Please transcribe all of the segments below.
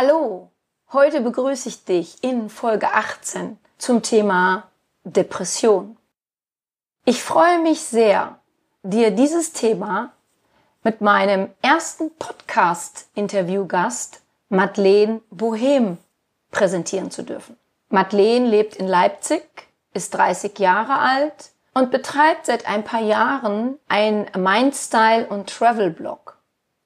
Hallo, heute begrüße ich dich in Folge 18 zum Thema Depression. Ich freue mich sehr, dir dieses Thema mit meinem ersten Podcast-Interviewgast Madeleine Bohem präsentieren zu dürfen. Madeleine lebt in Leipzig, ist 30 Jahre alt und betreibt seit ein paar Jahren ein Mindstyle und Travel Blog.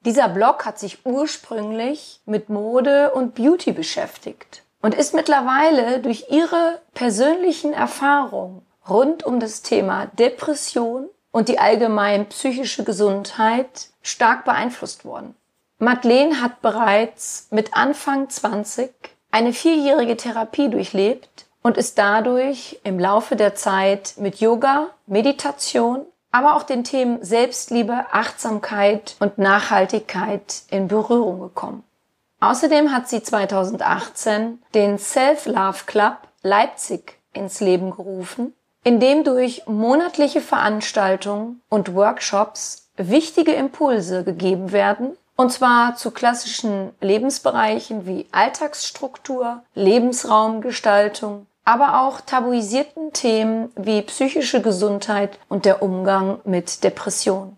Dieser Blog hat sich ursprünglich mit Mode und Beauty beschäftigt und ist mittlerweile durch ihre persönlichen Erfahrungen rund um das Thema Depression und die allgemein psychische Gesundheit stark beeinflusst worden. Madeleine hat bereits mit Anfang 20 eine vierjährige Therapie durchlebt und ist dadurch im Laufe der Zeit mit Yoga, Meditation aber auch den Themen Selbstliebe, Achtsamkeit und Nachhaltigkeit in Berührung gekommen. Außerdem hat sie 2018 den Self-Love Club Leipzig ins Leben gerufen, in dem durch monatliche Veranstaltungen und Workshops wichtige Impulse gegeben werden, und zwar zu klassischen Lebensbereichen wie Alltagsstruktur, Lebensraumgestaltung, aber auch tabuisierten Themen wie psychische Gesundheit und der Umgang mit Depression.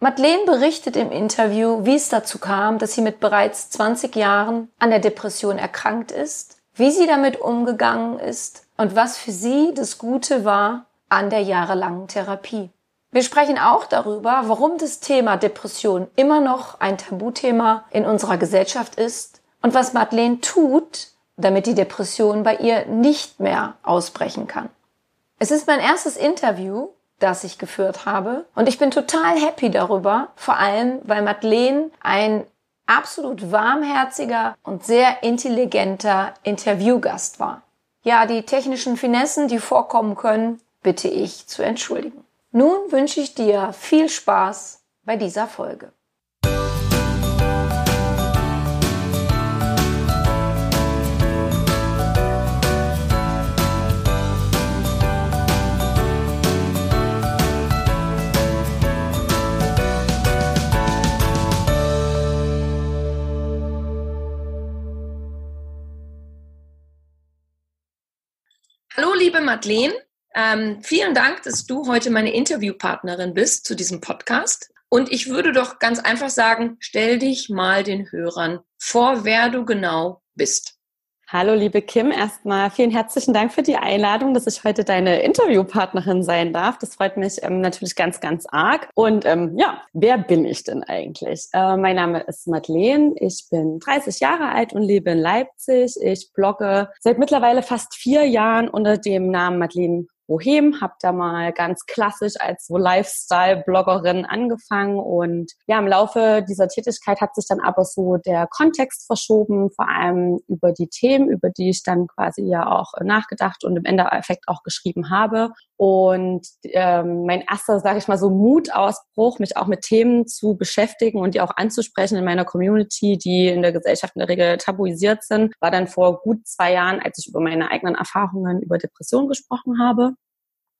Madeleine berichtet im Interview, wie es dazu kam, dass sie mit bereits 20 Jahren an der Depression erkrankt ist, wie sie damit umgegangen ist und was für sie das Gute war an der jahrelangen Therapie. Wir sprechen auch darüber, warum das Thema Depression immer noch ein Tabuthema in unserer Gesellschaft ist und was Madeleine tut, damit die Depression bei ihr nicht mehr ausbrechen kann. Es ist mein erstes Interview, das ich geführt habe und ich bin total happy darüber, vor allem weil Madeleine ein absolut warmherziger und sehr intelligenter Interviewgast war. Ja, die technischen Finessen, die vorkommen können, bitte ich zu entschuldigen. Nun wünsche ich dir viel Spaß bei dieser Folge. Hallo, liebe Madeleine. Ähm, vielen Dank, dass du heute meine Interviewpartnerin bist zu diesem Podcast. Und ich würde doch ganz einfach sagen, stell dich mal den Hörern vor, wer du genau bist. Hallo, liebe Kim. Erstmal vielen herzlichen Dank für die Einladung, dass ich heute deine Interviewpartnerin sein darf. Das freut mich ähm, natürlich ganz, ganz arg. Und ähm, ja, wer bin ich denn eigentlich? Äh, mein Name ist Madeleine. Ich bin 30 Jahre alt und lebe in Leipzig. Ich blogge seit mittlerweile fast vier Jahren unter dem Namen Madeleine Bohem, habe da mal ganz klassisch als so Lifestyle-Bloggerin angefangen und ja, im Laufe dieser Tätigkeit hat sich dann aber so der Kontext verschoben, vor allem über die Themen, über die ich dann quasi ja auch nachgedacht und im Endeffekt auch geschrieben habe. Und ähm, mein erster, sage ich mal so, Mutausbruch, mich auch mit Themen zu beschäftigen und die auch anzusprechen in meiner Community, die in der Gesellschaft in der Regel tabuisiert sind, war dann vor gut zwei Jahren, als ich über meine eigenen Erfahrungen über Depressionen gesprochen habe.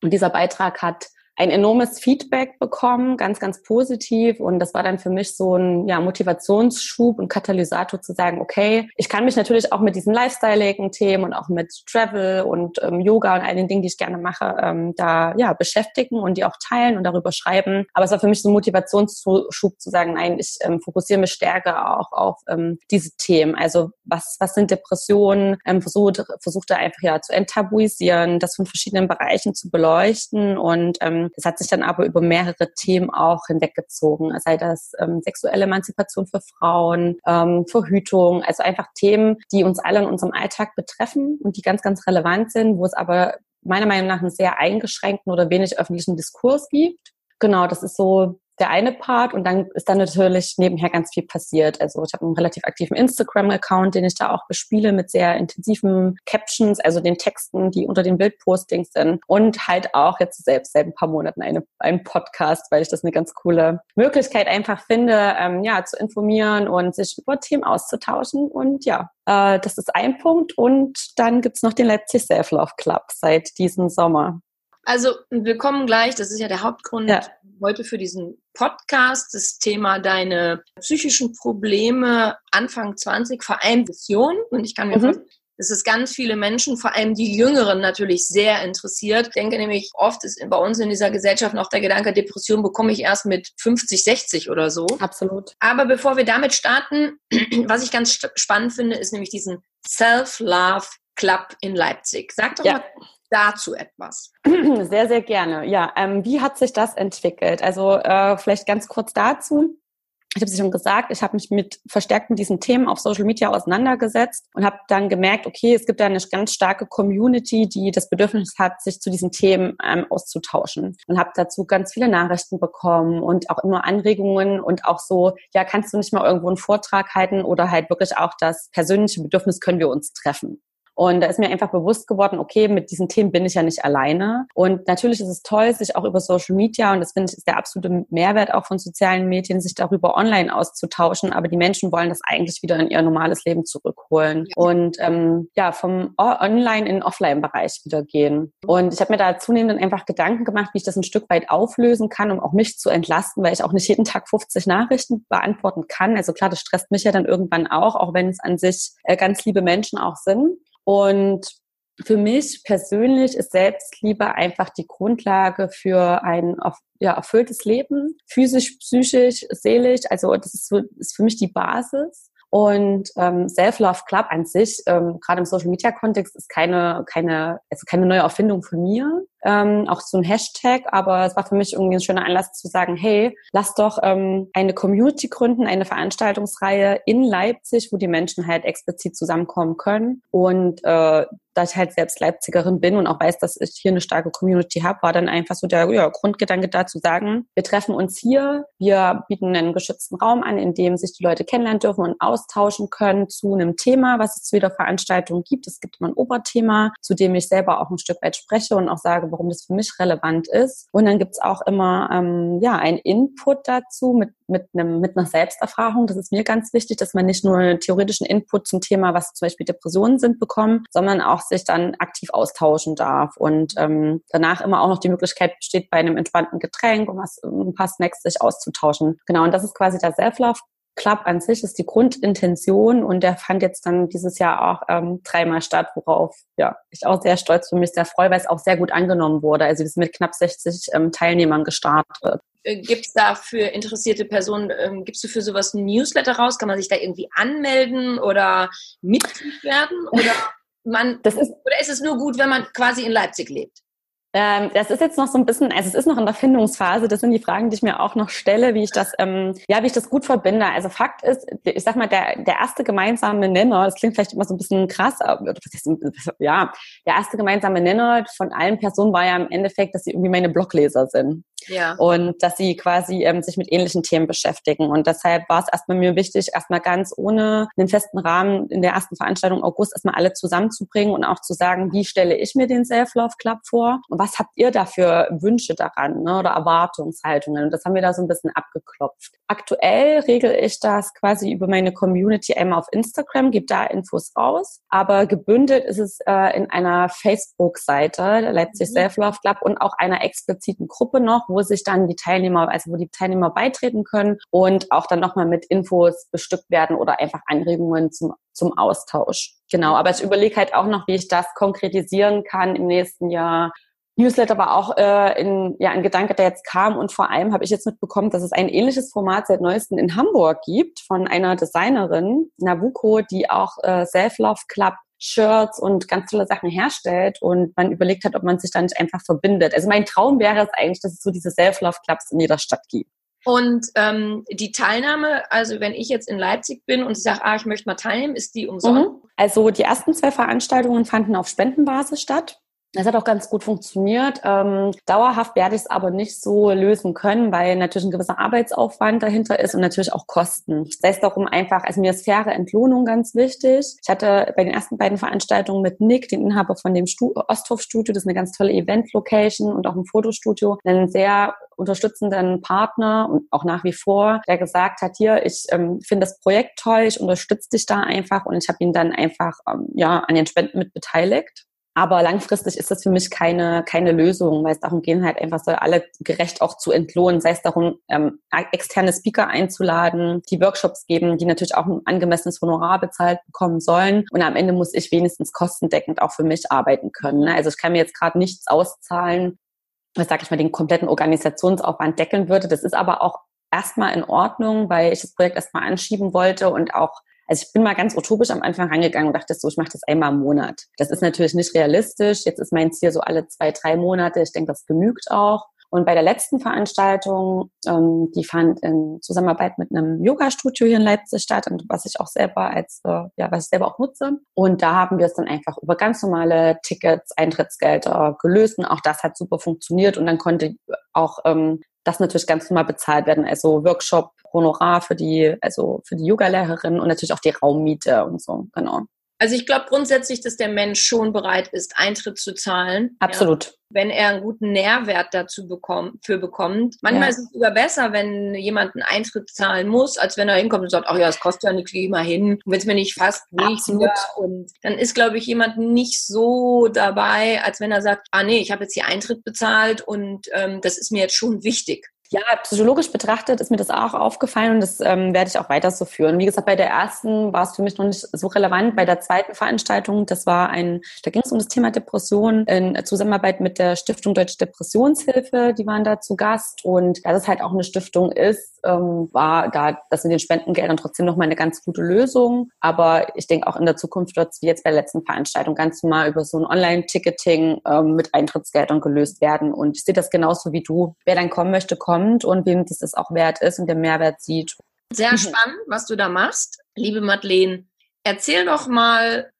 Und dieser Beitrag hat ein enormes Feedback bekommen, ganz, ganz positiv. Und das war dann für mich so ein ja, Motivationsschub und Katalysator zu sagen, okay, ich kann mich natürlich auch mit diesen Lifestyle-Themen und auch mit Travel und ähm, Yoga und all den Dingen, die ich gerne mache, ähm, da ja beschäftigen und die auch teilen und darüber schreiben. Aber es war für mich so ein Motivationsschub zu sagen, nein, ich ähm, fokussiere mich stärker auch auf ähm, diese Themen. Also was, was sind Depressionen? Ähm, versucht, versuchte einfach ja zu enttabuisieren, das von verschiedenen Bereichen zu beleuchten und ähm, das hat sich dann aber über mehrere Themen auch hinweggezogen, sei das ähm, sexuelle Emanzipation für Frauen, ähm, Verhütung, also einfach Themen, die uns alle in unserem Alltag betreffen und die ganz, ganz relevant sind, wo es aber meiner Meinung nach einen sehr eingeschränkten oder wenig öffentlichen Diskurs gibt. Genau, das ist so der eine Part und dann ist dann natürlich nebenher ganz viel passiert. Also ich habe einen relativ aktiven Instagram-Account, den ich da auch bespiele mit sehr intensiven Captions, also den Texten, die unter den Bildpostings sind und halt auch jetzt selbst seit ein paar Monaten eine, einen Podcast, weil ich das eine ganz coole Möglichkeit einfach finde, ähm, ja, zu informieren und sich über Themen auszutauschen und ja, äh, das ist ein Punkt und dann gibt's noch den Leipzig Self-Love Club seit diesem Sommer. Also wir kommen gleich, das ist ja der Hauptgrund ja. heute für diesen Podcast, das Thema deine psychischen Probleme Anfang 20, vor allem Vision. Und ich kann mir mhm. vorstellen, dass es ganz viele Menschen, vor allem die Jüngeren natürlich sehr interessiert. Ich denke nämlich, oft ist bei uns in dieser Gesellschaft noch der Gedanke, Depression bekomme ich erst mit 50, 60 oder so. Absolut. Aber bevor wir damit starten, was ich ganz spannend finde, ist nämlich diesen Self-Love Club in Leipzig. Sag doch ja. mal dazu etwas. Sehr, sehr gerne. Ja, ähm, wie hat sich das entwickelt? Also äh, vielleicht ganz kurz dazu ich habe es schon gesagt, ich habe mich mit verstärkt mit diesen Themen auf Social Media auseinandergesetzt und habe dann gemerkt, okay, es gibt da eine ganz starke Community, die das Bedürfnis hat, sich zu diesen Themen ähm, auszutauschen. Und habe dazu ganz viele Nachrichten bekommen und auch immer Anregungen und auch so, ja, kannst du nicht mal irgendwo einen Vortrag halten oder halt wirklich auch das persönliche Bedürfnis, können wir uns treffen. Und da ist mir einfach bewusst geworden, okay, mit diesen Themen bin ich ja nicht alleine. Und natürlich ist es toll, sich auch über Social Media, und das finde ich ist der absolute Mehrwert auch von sozialen Medien, sich darüber online auszutauschen. Aber die Menschen wollen das eigentlich wieder in ihr normales Leben zurückholen und ähm, ja, vom Online in den Offline-Bereich wieder gehen. Und ich habe mir da zunehmend einfach Gedanken gemacht, wie ich das ein Stück weit auflösen kann, um auch mich zu entlasten, weil ich auch nicht jeden Tag 50 Nachrichten beantworten kann. Also klar, das stresst mich ja dann irgendwann auch, auch wenn es an sich äh, ganz liebe Menschen auch sind. Und für mich persönlich ist Selbstliebe einfach die Grundlage für ein ja, erfülltes Leben, physisch, psychisch, seelisch. Also das ist, ist für mich die Basis. Und ähm, Self-Love Club an sich, ähm, gerade im Social-Media-Kontext, ist keine, keine, also keine neue Erfindung von mir, ähm, auch so ein Hashtag, aber es war für mich irgendwie ein schöner Anlass zu sagen, hey, lass doch ähm, eine Community gründen, eine Veranstaltungsreihe in Leipzig, wo die Menschen halt explizit zusammenkommen können. Und äh, da ich halt selbst Leipzigerin bin und auch weiß, dass ich hier eine starke Community habe, war dann einfach so der ja, Grundgedanke da zu sagen, wir treffen uns hier, wir bieten einen geschützten Raum an, in dem sich die Leute kennenlernen dürfen und austauschen können zu einem Thema, was es zu jeder Veranstaltung gibt. Es gibt immer ein Oberthema, zu dem ich selber auch ein Stück weit spreche und auch sage, warum das für mich relevant ist. Und dann gibt's auch immer ähm, ja ein Input dazu mit mit einem mit einer Selbsterfahrung. Das ist mir ganz wichtig, dass man nicht nur einen theoretischen Input zum Thema, was zum Beispiel Depressionen sind, bekommt, sondern auch sich dann aktiv austauschen darf und ähm, danach immer auch noch die Möglichkeit besteht, bei einem entspannten Getränk und was ein paar Snacks sich auszutauschen. Genau, und das ist quasi der Self-Love Club an sich ist die Grundintention und der fand jetzt dann dieses Jahr auch ähm, dreimal statt, worauf ja ich auch sehr stolz für mich sehr freue, weil es auch sehr gut angenommen wurde. Also wir sind mit knapp 60 ähm, Teilnehmern gestartet. Äh, gibt es da für interessierte Personen, ähm, gibst du für sowas ein Newsletter raus? Kann man sich da irgendwie anmelden oder Mitglied werden? Oder man das ist, oder ist es nur gut, wenn man quasi in Leipzig lebt? Ähm, das ist jetzt noch so ein bisschen, also es ist noch in der Findungsphase. Das sind die Fragen, die ich mir auch noch stelle, wie ich das, ähm, ja, wie ich das gut verbinde. Also Fakt ist, ich sag mal, der, der erste gemeinsame Nenner, das klingt vielleicht immer so ein bisschen krass, aber ja, der erste gemeinsame Nenner von allen Personen war ja im Endeffekt, dass sie irgendwie meine Blogleser sind. Ja. Und dass sie quasi ähm, sich mit ähnlichen Themen beschäftigen. Und deshalb war es erstmal mir wichtig, erstmal ganz ohne einen festen Rahmen in der ersten Veranstaltung August erstmal alle zusammenzubringen und auch zu sagen, wie stelle ich mir den Self-Love Club vor und was habt ihr da für Wünsche daran ne, oder Erwartungshaltungen? Und das haben wir da so ein bisschen abgeklopft. Aktuell regel ich das quasi über meine Community einmal auf Instagram, gebe da Infos raus, aber gebündelt ist es äh, in einer Facebook-Seite, der Leipzig mhm. Self-Love Club und auch einer expliziten Gruppe noch, wo sich dann die Teilnehmer, also wo die Teilnehmer beitreten können und auch dann nochmal mit Infos bestückt werden oder einfach Anregungen zum, zum Austausch. Genau, aber ich überlege halt auch noch, wie ich das konkretisieren kann im nächsten Jahr. Newsletter war auch äh, in, ja, ein Gedanke, der jetzt kam und vor allem habe ich jetzt mitbekommen, dass es ein ähnliches Format seit neuestem in Hamburg gibt von einer Designerin, Nabuko, die auch äh, Self-Love Club Shirts und ganz tolle Sachen herstellt und man überlegt hat, ob man sich da nicht einfach verbindet. Also mein Traum wäre es eigentlich, dass es so diese Self-Love-Clubs in jeder Stadt gibt. Und ähm, die Teilnahme, also wenn ich jetzt in Leipzig bin und sage, ah, ich möchte mal teilnehmen, ist die umsonst? Mhm. Also die ersten zwei Veranstaltungen fanden auf Spendenbasis statt. Das hat auch ganz gut funktioniert. Ähm, dauerhaft werde ich es aber nicht so lösen können, weil natürlich ein gewisser Arbeitsaufwand dahinter ist und natürlich auch Kosten. Sei es darum einfach, also mir ist faire Entlohnung ganz wichtig. Ich hatte bei den ersten beiden Veranstaltungen mit Nick, den Inhaber von dem Stu Osthof Studio, das ist eine ganz tolle Event-Location und auch ein Fotostudio, einen sehr unterstützenden Partner und auch nach wie vor, der gesagt hat, hier, ich ähm, finde das Projekt toll, ich unterstütze dich da einfach und ich habe ihn dann einfach ähm, ja an den Spenden mit beteiligt. Aber langfristig ist das für mich keine, keine Lösung, weil es darum geht halt einfach so alle gerecht auch zu entlohnen, sei es darum, ähm, externe Speaker einzuladen, die Workshops geben, die natürlich auch ein angemessenes Honorar bezahlt bekommen sollen. Und am Ende muss ich wenigstens kostendeckend auch für mich arbeiten können. Ne? Also ich kann mir jetzt gerade nichts auszahlen, was sag ich mal, den kompletten Organisationsaufwand deckeln würde. Das ist aber auch erstmal in Ordnung, weil ich das Projekt erstmal anschieben wollte und auch also ich bin mal ganz utopisch am Anfang rangegangen und dachte so, ich mache das einmal im Monat. Das ist natürlich nicht realistisch. Jetzt ist mein Ziel so alle zwei, drei Monate. Ich denke, das genügt auch. Und bei der letzten Veranstaltung, ähm, die fand in Zusammenarbeit mit einem Yoga-Studio hier in Leipzig statt und was ich auch selber als, äh, ja, was ich selber auch nutze. Und da haben wir es dann einfach über ganz normale Tickets, Eintrittsgelder gelöst und auch das hat super funktioniert und dann konnte auch ähm, das natürlich ganz normal bezahlt werden. Also Workshop, Honorar für die, also für die Yoga-Lehrerin und natürlich auch die Raummiete und so, genau. Also ich glaube grundsätzlich, dass der Mensch schon bereit ist, Eintritt zu zahlen. Absolut. Ja, wenn er einen guten Nährwert dazu bekommt, für bekommt. Manchmal ja. ist es sogar besser, wenn jemand einen Eintritt zahlen muss, als wenn er hinkommt und sagt, ach ja, es kostet ja nichts, geh mal hin. Und wenn es mir nicht ich wieder. Und dann ist, glaube ich, jemand nicht so dabei, als wenn er sagt, ah nee, ich habe jetzt hier Eintritt bezahlt und ähm, das ist mir jetzt schon wichtig. Ja, psychologisch betrachtet ist mir das auch aufgefallen und das ähm, werde ich auch weiter so führen. Wie gesagt, bei der ersten war es für mich noch nicht so relevant. Bei der zweiten Veranstaltung, das war ein, da ging es um das Thema Depression in Zusammenarbeit mit der Stiftung Deutsche Depressionshilfe, die waren da zu Gast und da das halt auch eine Stiftung ist, ähm, war da das in den Spendengeldern trotzdem nochmal eine ganz gute Lösung. Aber ich denke auch in der Zukunft wird es wie jetzt bei der letzten Veranstaltung ganz normal über so ein Online-Ticketing ähm, mit Eintrittsgeldern gelöst werden. Und ich sehe das genauso wie du. Wer dann kommen möchte, kommt kommt und wem das, das auch wert ist und der Mehrwert sieht. Sehr mhm. spannend, was du da machst. Liebe Madeleine, erzähl doch mal,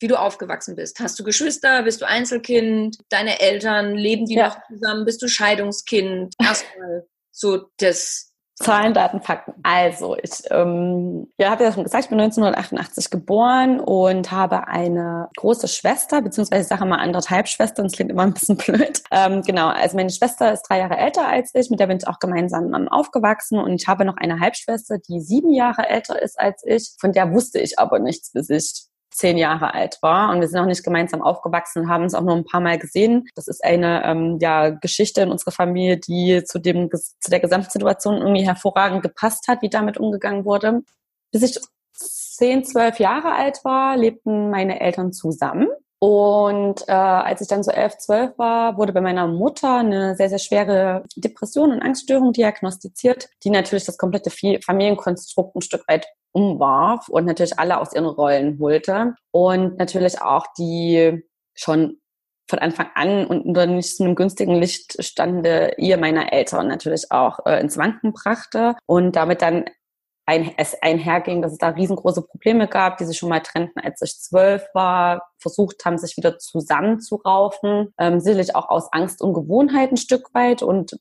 wie du aufgewachsen bist. Hast du Geschwister? Bist du Einzelkind? Deine Eltern, leben die ja. noch zusammen? Bist du Scheidungskind? Erstmal so das Zahlen, Daten, Fakten. Also, ich ähm, ja, habe ja schon gesagt, ich bin 1988 geboren und habe eine große Schwester, beziehungsweise ich sage mal anderthalb Schwestern, das klingt immer ein bisschen blöd. Ähm, genau, also meine Schwester ist drei Jahre älter als ich, mit der bin ich auch gemeinsam aufgewachsen und ich habe noch eine Halbschwester, die sieben Jahre älter ist als ich, von der wusste ich aber nichts, bis ich zehn Jahre alt war und wir sind auch nicht gemeinsam aufgewachsen, haben es auch nur ein paar Mal gesehen. Das ist eine ähm, ja, Geschichte in unserer Familie, die zu, dem, zu der Gesamtsituation irgendwie hervorragend gepasst hat, wie damit umgegangen wurde. Bis ich zehn, zwölf Jahre alt war, lebten meine Eltern zusammen. Und äh, als ich dann so elf, zwölf war, wurde bei meiner Mutter eine sehr, sehr schwere Depression und Angststörung diagnostiziert, die natürlich das komplette Familienkonstrukt ein Stück weit umwarf und natürlich alle aus ihren Rollen holte. Und natürlich auch die schon von Anfang an und unter nicht so einem günstigen Licht stande ihr meiner Eltern natürlich auch äh, ins Wanken brachte und damit dann ein, es einherging, dass es da riesengroße Probleme gab, die sich schon mal trennten, als ich zwölf war, versucht haben, sich wieder zusammenzuraufen, ähm, sicherlich auch aus Angst und Gewohnheit ein Stück weit und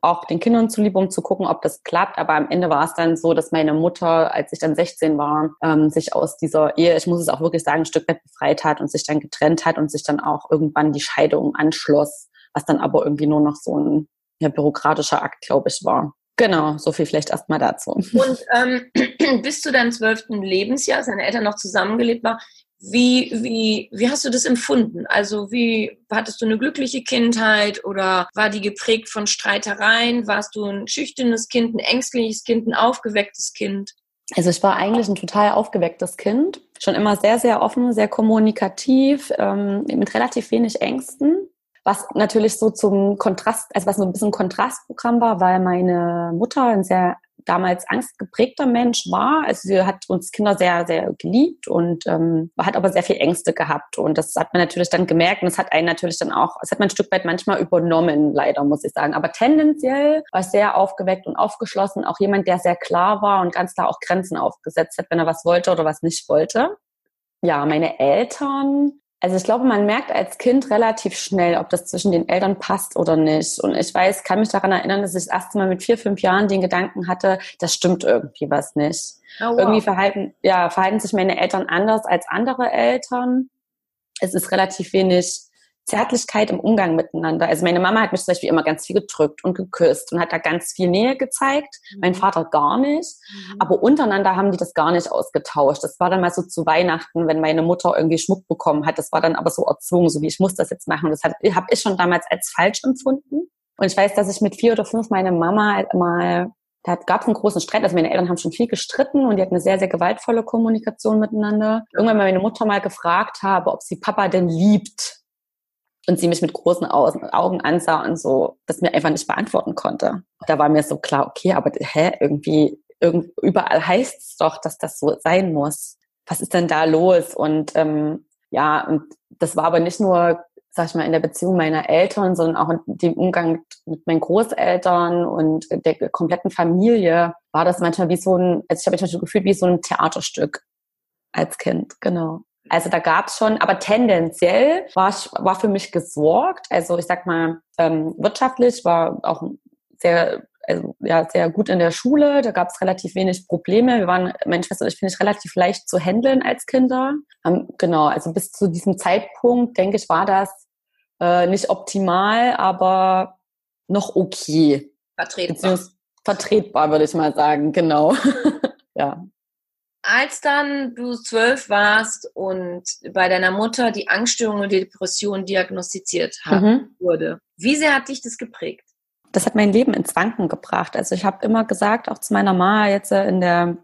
auch den Kindern zuliebe, um zu gucken, ob das klappt. Aber am Ende war es dann so, dass meine Mutter, als ich dann 16 war, ähm, sich aus dieser Ehe, ich muss es auch wirklich sagen, ein Stück weit befreit hat und sich dann getrennt hat und sich dann auch irgendwann die Scheidung anschloss, was dann aber irgendwie nur noch so ein ja, bürokratischer Akt, glaube ich, war. Genau, so viel vielleicht erstmal dazu. Und ähm, bis zu deinem zwölften Lebensjahr, seine Eltern noch zusammengelebt war, wie, wie, wie hast du das empfunden? Also wie hattest du eine glückliche Kindheit oder war die geprägt von Streitereien? Warst du ein schüchternes Kind, ein ängstliches Kind, ein aufgewecktes Kind? Also ich war eigentlich ein total aufgewecktes Kind, schon immer sehr, sehr offen, sehr kommunikativ, ähm, mit relativ wenig Ängsten was natürlich so zum Kontrast, also was so ein bisschen Kontrastprogramm war, weil meine Mutter ein sehr damals angstgeprägter Mensch war. Also sie hat uns Kinder sehr, sehr geliebt und ähm, hat aber sehr viel Ängste gehabt. Und das hat man natürlich dann gemerkt und es hat einen natürlich dann auch, es hat man ein Stück weit manchmal übernommen, leider, muss ich sagen. Aber tendenziell war es sehr aufgeweckt und aufgeschlossen. Auch jemand, der sehr klar war und ganz klar auch Grenzen aufgesetzt hat, wenn er was wollte oder was nicht wollte. Ja, meine Eltern also ich glaube, man merkt als Kind relativ schnell, ob das zwischen den Eltern passt oder nicht. Und ich weiß, kann mich daran erinnern, dass ich das erste Mal mit vier, fünf Jahren den Gedanken hatte, das stimmt irgendwie was nicht. Oh, wow. Irgendwie verhalten, ja, verhalten sich meine Eltern anders als andere Eltern. Es ist relativ wenig Zärtlichkeit im Umgang miteinander. Also meine Mama hat mich zum Beispiel immer ganz viel gedrückt und geküsst und hat da ganz viel Nähe gezeigt. Mhm. Mein Vater gar nicht. Mhm. Aber untereinander haben die das gar nicht ausgetauscht. Das war dann mal so zu Weihnachten, wenn meine Mutter irgendwie Schmuck bekommen hat. Das war dann aber so erzwungen, so wie ich muss das jetzt machen. Das habe ich schon damals als falsch empfunden. Und ich weiß, dass ich mit vier oder fünf meine Mama halt mal da gab es einen großen Streit. Also meine Eltern haben schon viel gestritten und die hatten eine sehr, sehr gewaltvolle Kommunikation miteinander. Irgendwann mal meine Mutter mal gefragt habe, ob sie Papa denn liebt. Und sie mich mit großen Augen ansah und so, das mir einfach nicht beantworten konnte. Da war mir so klar, okay, aber hä, irgendwie, irgend, überall heißt es doch, dass das so sein muss. Was ist denn da los? Und ähm, ja, und das war aber nicht nur sag ich mal, in der Beziehung meiner Eltern, sondern auch in dem Umgang mit meinen Großeltern und der kompletten Familie war das manchmal wie so ein, also ich habe mich manchmal gefühlt wie so ein Theaterstück als Kind, genau. Also da gab es schon, aber tendenziell war, war für mich gesorgt. Also ich sag mal, ähm, wirtschaftlich war auch sehr, also ja, sehr gut in der Schule. Da gab es relativ wenig Probleme. Wir waren, meine Schwester und ich, finde ich, relativ leicht zu handeln als Kinder. Ähm, genau, also bis zu diesem Zeitpunkt, denke ich, war das äh, nicht optimal, aber noch okay. Vertretbar. Vertretbar, würde ich mal sagen, genau. ja. Als dann du zwölf warst und bei deiner Mutter die Angststörung und die Depression diagnostiziert hat, mhm. wurde, wie sehr hat dich das geprägt? Das hat mein Leben ins Wanken gebracht. Also ich habe immer gesagt, auch zu meiner Mama jetzt in der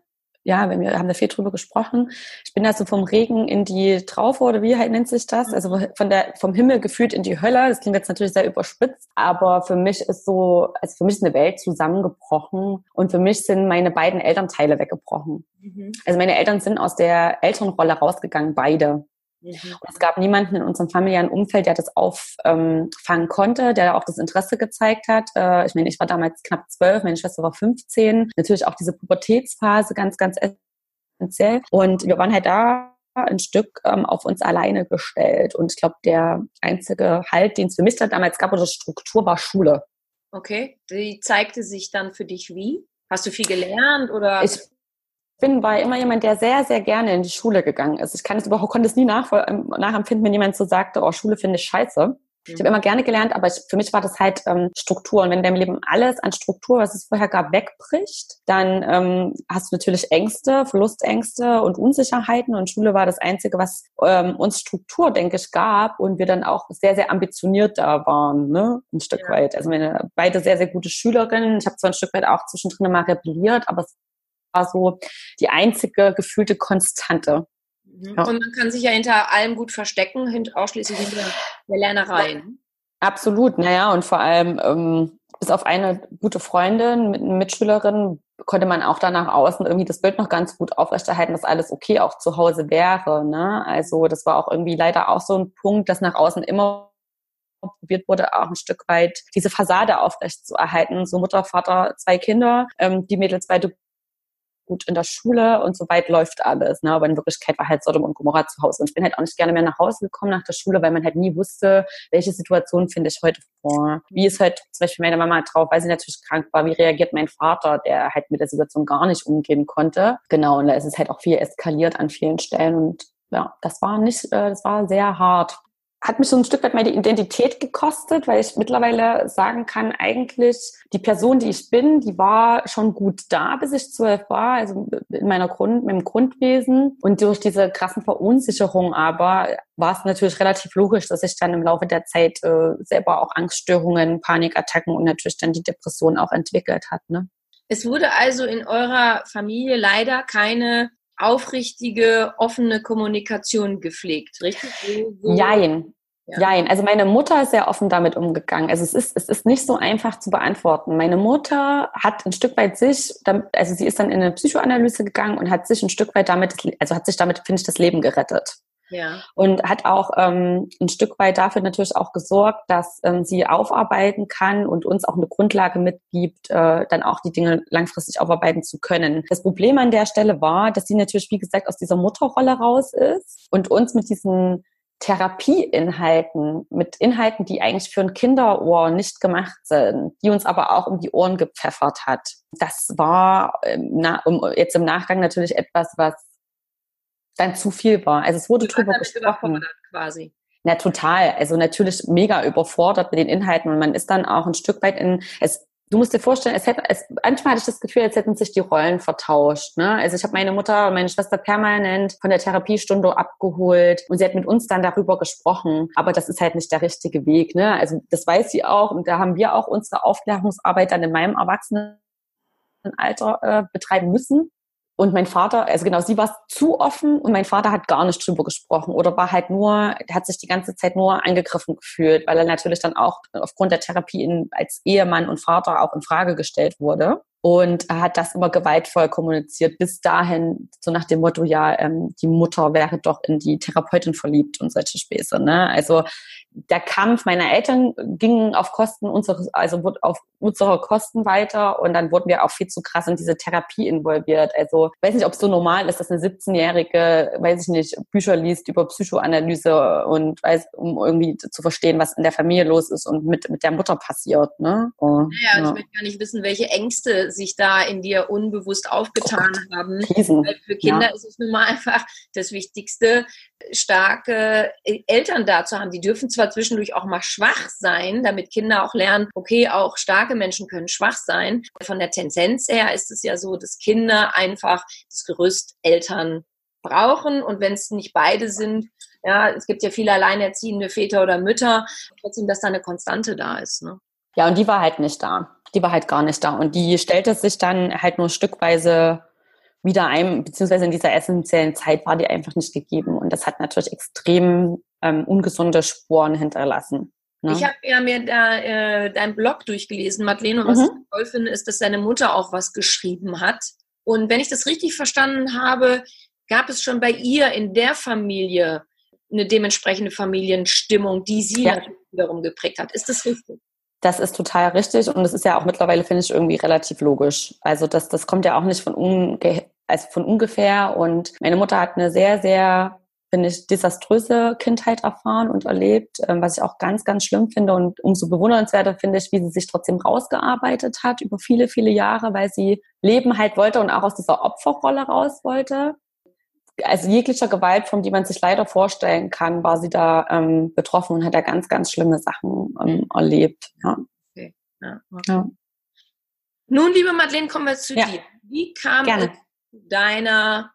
ja, wenn wir haben da viel drüber gesprochen. Ich bin also vom Regen in die Traufe oder wie halt nennt sich das? Also von der vom Himmel gefühlt in die Hölle. Das klingt jetzt natürlich sehr überspitzt, aber für mich ist so, also für mich ist eine Welt zusammengebrochen und für mich sind meine beiden Elternteile weggebrochen. Mhm. Also meine Eltern sind aus der Elternrolle rausgegangen, beide. Mhm. Es gab niemanden in unserem familiären Umfeld, der das auffangen konnte, der auch das Interesse gezeigt hat. Äh, ich meine, ich war damals knapp zwölf, meine Schwester war 15. Natürlich auch diese Pubertätsphase ganz, ganz essentiell. Und wir waren halt da ein Stück ähm, auf uns alleine gestellt. Und ich glaube, der einzige Halt, den es für mich da damals gab, oder Struktur, war Schule. Okay. Die zeigte sich dann für dich wie? Hast du viel gelernt oder? Ich bin, war immer jemand, der sehr, sehr gerne in die Schule gegangen ist. Ich kann es überhaupt, konnte es nie nach, ähm, nachempfinden, wenn jemand so sagte, oh, Schule finde ich scheiße. Ich habe immer gerne gelernt, aber ich, für mich war das halt ähm, Struktur. Und wenn deinem Leben alles an Struktur, was es vorher gab, wegbricht, dann ähm, hast du natürlich Ängste, Verlustängste und Unsicherheiten. Und Schule war das Einzige, was ähm, uns Struktur, denke ich, gab und wir dann auch sehr, sehr ambitioniert da waren, ne? ein Stück ja. weit. Also meine beide sehr, sehr gute Schülerinnen. Ich habe zwar ein Stück weit auch zwischendrin mal rebelliert, aber es war so die einzige gefühlte Konstante. Mhm. Ja. Und man kann sich ja hinter allem gut verstecken, hint, ausschließlich hinter der Lernerei. Absolut, naja, und vor allem ähm, bis auf eine gute Freundin, mit, Mitschülerin, konnte man auch danach außen irgendwie das Bild noch ganz gut aufrechterhalten, dass alles okay auch zu Hause wäre. Ne? Also das war auch irgendwie leider auch so ein Punkt, dass nach außen immer probiert wurde, auch ein Stück weit diese Fassade aufrecht zu erhalten. So Mutter, Vater, zwei Kinder, ähm, die Mädels beide gut in der Schule und so weit läuft alles. Ne? Aber in Wirklichkeit war halt Sodom und Gomorra zu Hause. Und ich bin halt auch nicht gerne mehr nach Hause gekommen nach der Schule, weil man halt nie wusste, welche Situation finde ich heute vor. Wie ist halt zum Beispiel meine Mama drauf, weil sie natürlich krank war. Wie reagiert mein Vater, der halt mit der Situation gar nicht umgehen konnte. Genau, und da ist es halt auch viel eskaliert an vielen Stellen. Und ja, das war nicht, äh, das war sehr hart hat mich so ein Stück weit meine Identität gekostet, weil ich mittlerweile sagen kann, eigentlich die Person, die ich bin, die war schon gut da, bis ich zwölf war, also in meiner Grund, meinem Grundwesen. Und durch diese krassen Verunsicherung aber war es natürlich relativ logisch, dass ich dann im Laufe der Zeit äh, selber auch Angststörungen, Panikattacken und natürlich dann die Depression auch entwickelt hat. Ne? Es wurde also in eurer Familie leider keine aufrichtige, offene Kommunikation gepflegt, richtig? So, Jein. Ja. Jein. Also meine Mutter ist sehr offen damit umgegangen. Also es ist, es ist nicht so einfach zu beantworten. Meine Mutter hat ein Stück weit sich, also sie ist dann in eine Psychoanalyse gegangen und hat sich ein Stück weit damit, also hat sich damit, finde ich, das Leben gerettet. Ja. Und hat auch ähm, ein Stück weit dafür natürlich auch gesorgt, dass ähm, sie aufarbeiten kann und uns auch eine Grundlage mitgibt, äh, dann auch die Dinge langfristig aufarbeiten zu können. Das Problem an der Stelle war, dass sie natürlich, wie gesagt, aus dieser Mutterrolle raus ist und uns mit diesen Therapieinhalten, mit Inhalten, die eigentlich für ein Kinderohr nicht gemacht sind, die uns aber auch um die Ohren gepfeffert hat. Das war jetzt im Nachgang natürlich etwas, was dann zu viel war. Also es wurde drüber gesprochen. Quasi. Na, total. Also natürlich mega überfordert mit den Inhalten und man ist dann auch ein Stück weit in, es du musst dir vorstellen, es hätte, es, manchmal hatte ich das Gefühl, als hätten sich die Rollen vertauscht. Ne? Also ich habe meine Mutter und meine Schwester permanent von der Therapiestunde abgeholt und sie hat mit uns dann darüber gesprochen. Aber das ist halt nicht der richtige Weg. Ne? Also das weiß sie auch und da haben wir auch unsere Aufklärungsarbeit dann in meinem Erwachsenenalter äh, betreiben müssen. Und mein Vater, also genau, sie war zu offen und mein Vater hat gar nicht drüber gesprochen oder war halt nur, hat sich die ganze Zeit nur angegriffen gefühlt, weil er natürlich dann auch aufgrund der Therapie in, als Ehemann und Vater auch in Frage gestellt wurde. Und hat das immer gewaltvoll kommuniziert, bis dahin, so nach dem Motto, ja, ähm, die Mutter wäre doch in die Therapeutin verliebt und solche Späße. Ne? Also der Kampf meiner Eltern ging auf Kosten unseres, also wurde auf unsere Kosten weiter und dann wurden wir auch viel zu krass in diese Therapie involviert. Also weiß nicht, ob es so normal ist, dass eine 17-Jährige, weiß ich nicht, Bücher liest über Psychoanalyse und weiß, um irgendwie zu verstehen, was in der Familie los ist und mit, mit der Mutter passiert. Ne? Und, naja, ja. ich möchte gar nicht wissen, welche Ängste sich da in dir unbewusst aufgetan oh haben. Riesen. Weil für Kinder ja. ist es nun mal einfach das Wichtigste, starke Eltern da zu haben. Die dürfen zwar zwischendurch auch mal schwach sein, damit Kinder auch lernen, okay, auch starke Menschen können schwach sein. Von der Tendenz her ist es ja so, dass Kinder einfach das Gerüst Eltern brauchen und wenn es nicht beide sind, ja, es gibt ja viele alleinerziehende Väter oder Mütter, trotzdem, dass da eine Konstante da ist. Ne? Ja, und die war halt nicht da. Die war halt gar nicht da. Und die stellte sich dann halt nur stückweise wieder ein, beziehungsweise in dieser essentiellen Zeit war die einfach nicht gegeben. Und das hat natürlich extrem ähm, ungesunde Spuren hinterlassen. Ne? Ich habe ja mir da äh, deinen Blog durchgelesen, Madeleine, und was mhm. ich toll finde, ist, dass deine Mutter auch was geschrieben hat. Und wenn ich das richtig verstanden habe, gab es schon bei ihr in der Familie eine dementsprechende Familienstimmung, die sie ja. wiederum geprägt hat. Ist das richtig? Das ist total richtig und das ist ja auch mittlerweile, finde ich, irgendwie relativ logisch. Also das, das kommt ja auch nicht von, unge also von ungefähr und meine Mutter hat eine sehr, sehr, finde ich, desaströse Kindheit erfahren und erlebt, ähm, was ich auch ganz, ganz schlimm finde und umso bewundernswerter finde ich, wie sie sich trotzdem rausgearbeitet hat über viele, viele Jahre, weil sie leben halt wollte und auch aus dieser Opferrolle raus wollte also jeglicher Gewaltform, die man sich leider vorstellen kann, war sie da ähm, betroffen und hat da ganz, ganz schlimme Sachen ähm, mhm. erlebt. Ja. Okay. Ja, okay. ja. Nun, liebe Madeleine, kommen wir zu ja. dir. Wie kam Gerne. es deiner,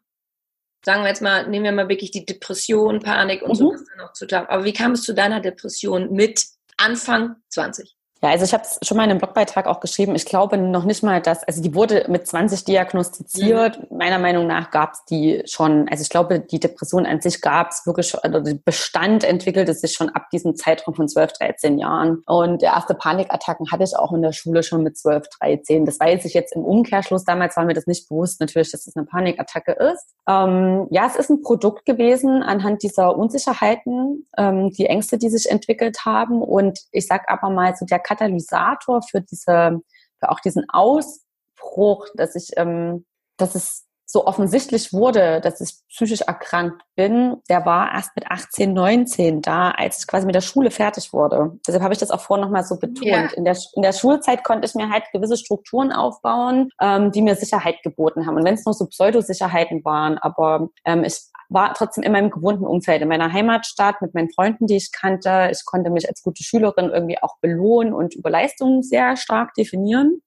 sagen wir jetzt mal, nehmen wir mal wirklich die Depression, Panik und mhm. so was dann noch zu tun, aber wie kam es zu deiner Depression mit Anfang 20? Ja, also ich habe es schon mal in einem Blogbeitrag auch geschrieben. Ich glaube noch nicht mal, dass, also die wurde mit 20 diagnostiziert. Mhm. Meiner Meinung nach gab es die schon, also ich glaube, die Depression an sich gab es wirklich, also der Bestand entwickelte sich schon ab diesem Zeitraum von 12, 13 Jahren. Und erste Panikattacken hatte ich auch in der Schule schon mit 12, 13. Das weiß ich jetzt im Umkehrschluss. Damals war mir das nicht bewusst, natürlich, dass es das eine Panikattacke ist. Ähm, ja, es ist ein Produkt gewesen anhand dieser Unsicherheiten, ähm, die Ängste, die sich entwickelt haben. Und ich sag aber mal, so der Katalysator für diese, für auch diesen Ausbruch, dass ich, ähm, dass es so offensichtlich wurde, dass ich psychisch erkrankt bin, der war erst mit 18, 19 da, als ich quasi mit der Schule fertig wurde. Deshalb habe ich das auch vorhin nochmal so betont. Ja. In, der, in der Schulzeit konnte ich mir halt gewisse Strukturen aufbauen, ähm, die mir Sicherheit geboten haben. Und wenn es nur so Pseudosicherheiten waren, aber ähm, ich war trotzdem in meinem gewohnten Umfeld, in meiner Heimatstadt, mit meinen Freunden, die ich kannte. Ich konnte mich als gute Schülerin irgendwie auch belohnen und über Leistungen sehr stark definieren.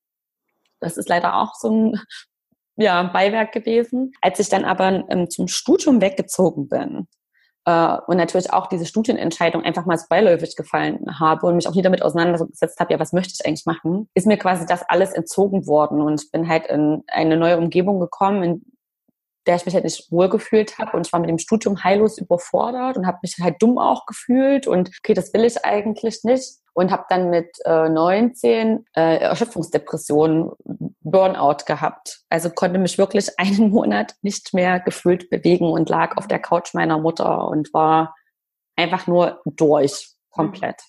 Das ist leider auch so ein ja, Beiwerk gewesen. Als ich dann aber ähm, zum Studium weggezogen bin, äh, und natürlich auch diese Studienentscheidung einfach mal so beiläufig gefallen habe und mich auch nie damit auseinandergesetzt habe, ja, was möchte ich eigentlich machen, ist mir quasi das alles entzogen worden und ich bin halt in eine neue Umgebung gekommen, in der ich mich halt nicht wohlgefühlt habe und ich war mit dem Studium heillos überfordert und habe mich halt dumm auch gefühlt und okay, das will ich eigentlich nicht und habe dann mit äh, 19 äh, Erschöpfungsdepressionen, Burnout gehabt. Also konnte mich wirklich einen Monat nicht mehr gefühlt bewegen und lag auf der Couch meiner Mutter und war einfach nur durch komplett.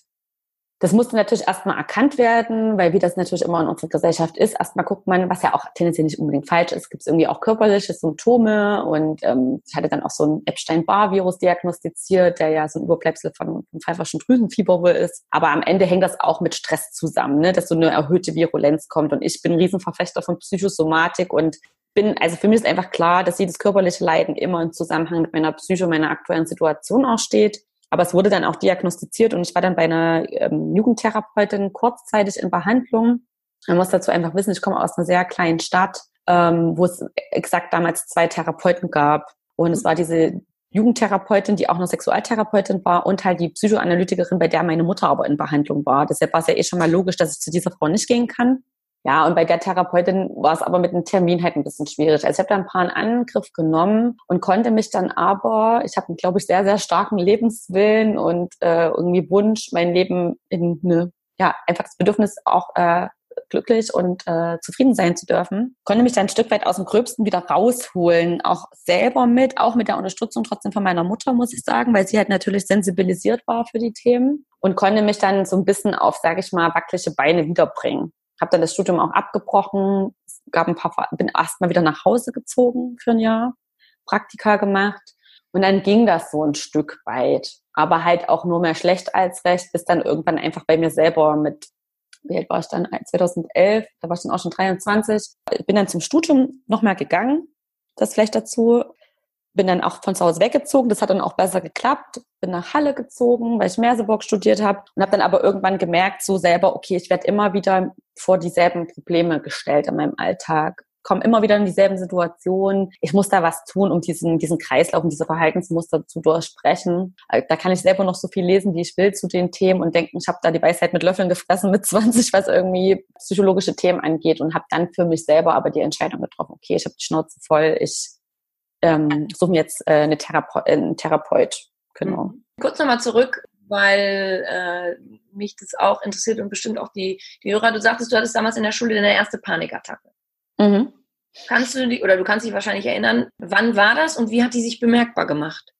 Das musste natürlich erstmal erkannt werden, weil wie das natürlich immer in unserer Gesellschaft ist, erstmal guckt man, was ja auch tendenziell nicht unbedingt falsch ist, gibt es irgendwie auch körperliche Symptome und ähm, ich hatte dann auch so ein Epstein-Barr-Virus diagnostiziert, der ja so ein Überbleibsel von, von pfeiferschen Drüsenfieber wohl ist. Aber am Ende hängt das auch mit Stress zusammen, ne? dass so eine erhöhte Virulenz kommt und ich bin ein Riesenverfechter von Psychosomatik und bin, also für mich ist einfach klar, dass jedes körperliche Leiden immer im Zusammenhang mit meiner Psyche, meiner aktuellen Situation auch steht. Aber es wurde dann auch diagnostiziert und ich war dann bei einer ähm, Jugendtherapeutin kurzzeitig in Behandlung. Man muss dazu einfach wissen, ich komme aus einer sehr kleinen Stadt, ähm, wo es exakt damals zwei Therapeuten gab. Und es war diese Jugendtherapeutin, die auch noch Sexualtherapeutin war und halt die Psychoanalytikerin, bei der meine Mutter aber in Behandlung war. Deshalb war es ja eh schon mal logisch, dass ich zu dieser Frau nicht gehen kann. Ja, und bei der Therapeutin war es aber mit dem Termin halt ein bisschen schwierig. Also ich habe da ein paar in Angriff genommen und konnte mich dann aber, ich habe, glaube ich, sehr, sehr starken Lebenswillen und äh, irgendwie Wunsch, mein Leben in eine, ja, einfach das Bedürfnis auch äh, glücklich und äh, zufrieden sein zu dürfen. Konnte mich dann ein Stück weit aus dem Gröbsten wieder rausholen, auch selber mit, auch mit der Unterstützung trotzdem von meiner Mutter, muss ich sagen, weil sie halt natürlich sensibilisiert war für die Themen und konnte mich dann so ein bisschen auf, sage ich mal, wackelige Beine wiederbringen habe dann das Studium auch abgebrochen, gab ein paar, bin erst mal wieder nach Hause gezogen für ein Jahr, Praktika gemacht und dann ging das so ein Stück weit, aber halt auch nur mehr schlecht als recht, bis dann irgendwann einfach bei mir selber mit wie alt war ich dann? 2011, da war ich dann auch schon 23. Bin dann zum Studium nochmal gegangen. Das vielleicht dazu bin dann auch von zu Hause weggezogen. Das hat dann auch besser geklappt. Bin nach Halle gezogen, weil ich Merseburg studiert habe und habe dann aber irgendwann gemerkt, so selber, okay, ich werde immer wieder vor dieselben Probleme gestellt in meinem Alltag komme immer wieder in dieselben Situationen. Ich muss da was tun, um diesen, diesen Kreislauf und diese Verhaltensmuster zu durchsprechen. Äh, da kann ich selber noch so viel lesen, wie ich will zu den Themen und denken, ich habe da die Weisheit mit Löffeln gefressen mit 20, was irgendwie psychologische Themen angeht und habe dann für mich selber aber die Entscheidung getroffen, okay, ich habe die Schnauze voll, ich ähm, suchen jetzt äh, eine Therape äh, einen Therapeut. Genau. Mhm. Kurz nochmal zurück, weil äh, mich das auch interessiert und bestimmt auch die, die Hörer. Du sagtest, du hattest damals in der Schule deine erste Panikattacke. Mhm. Kannst du die, oder du kannst dich wahrscheinlich erinnern, wann war das und wie hat die sich bemerkbar gemacht?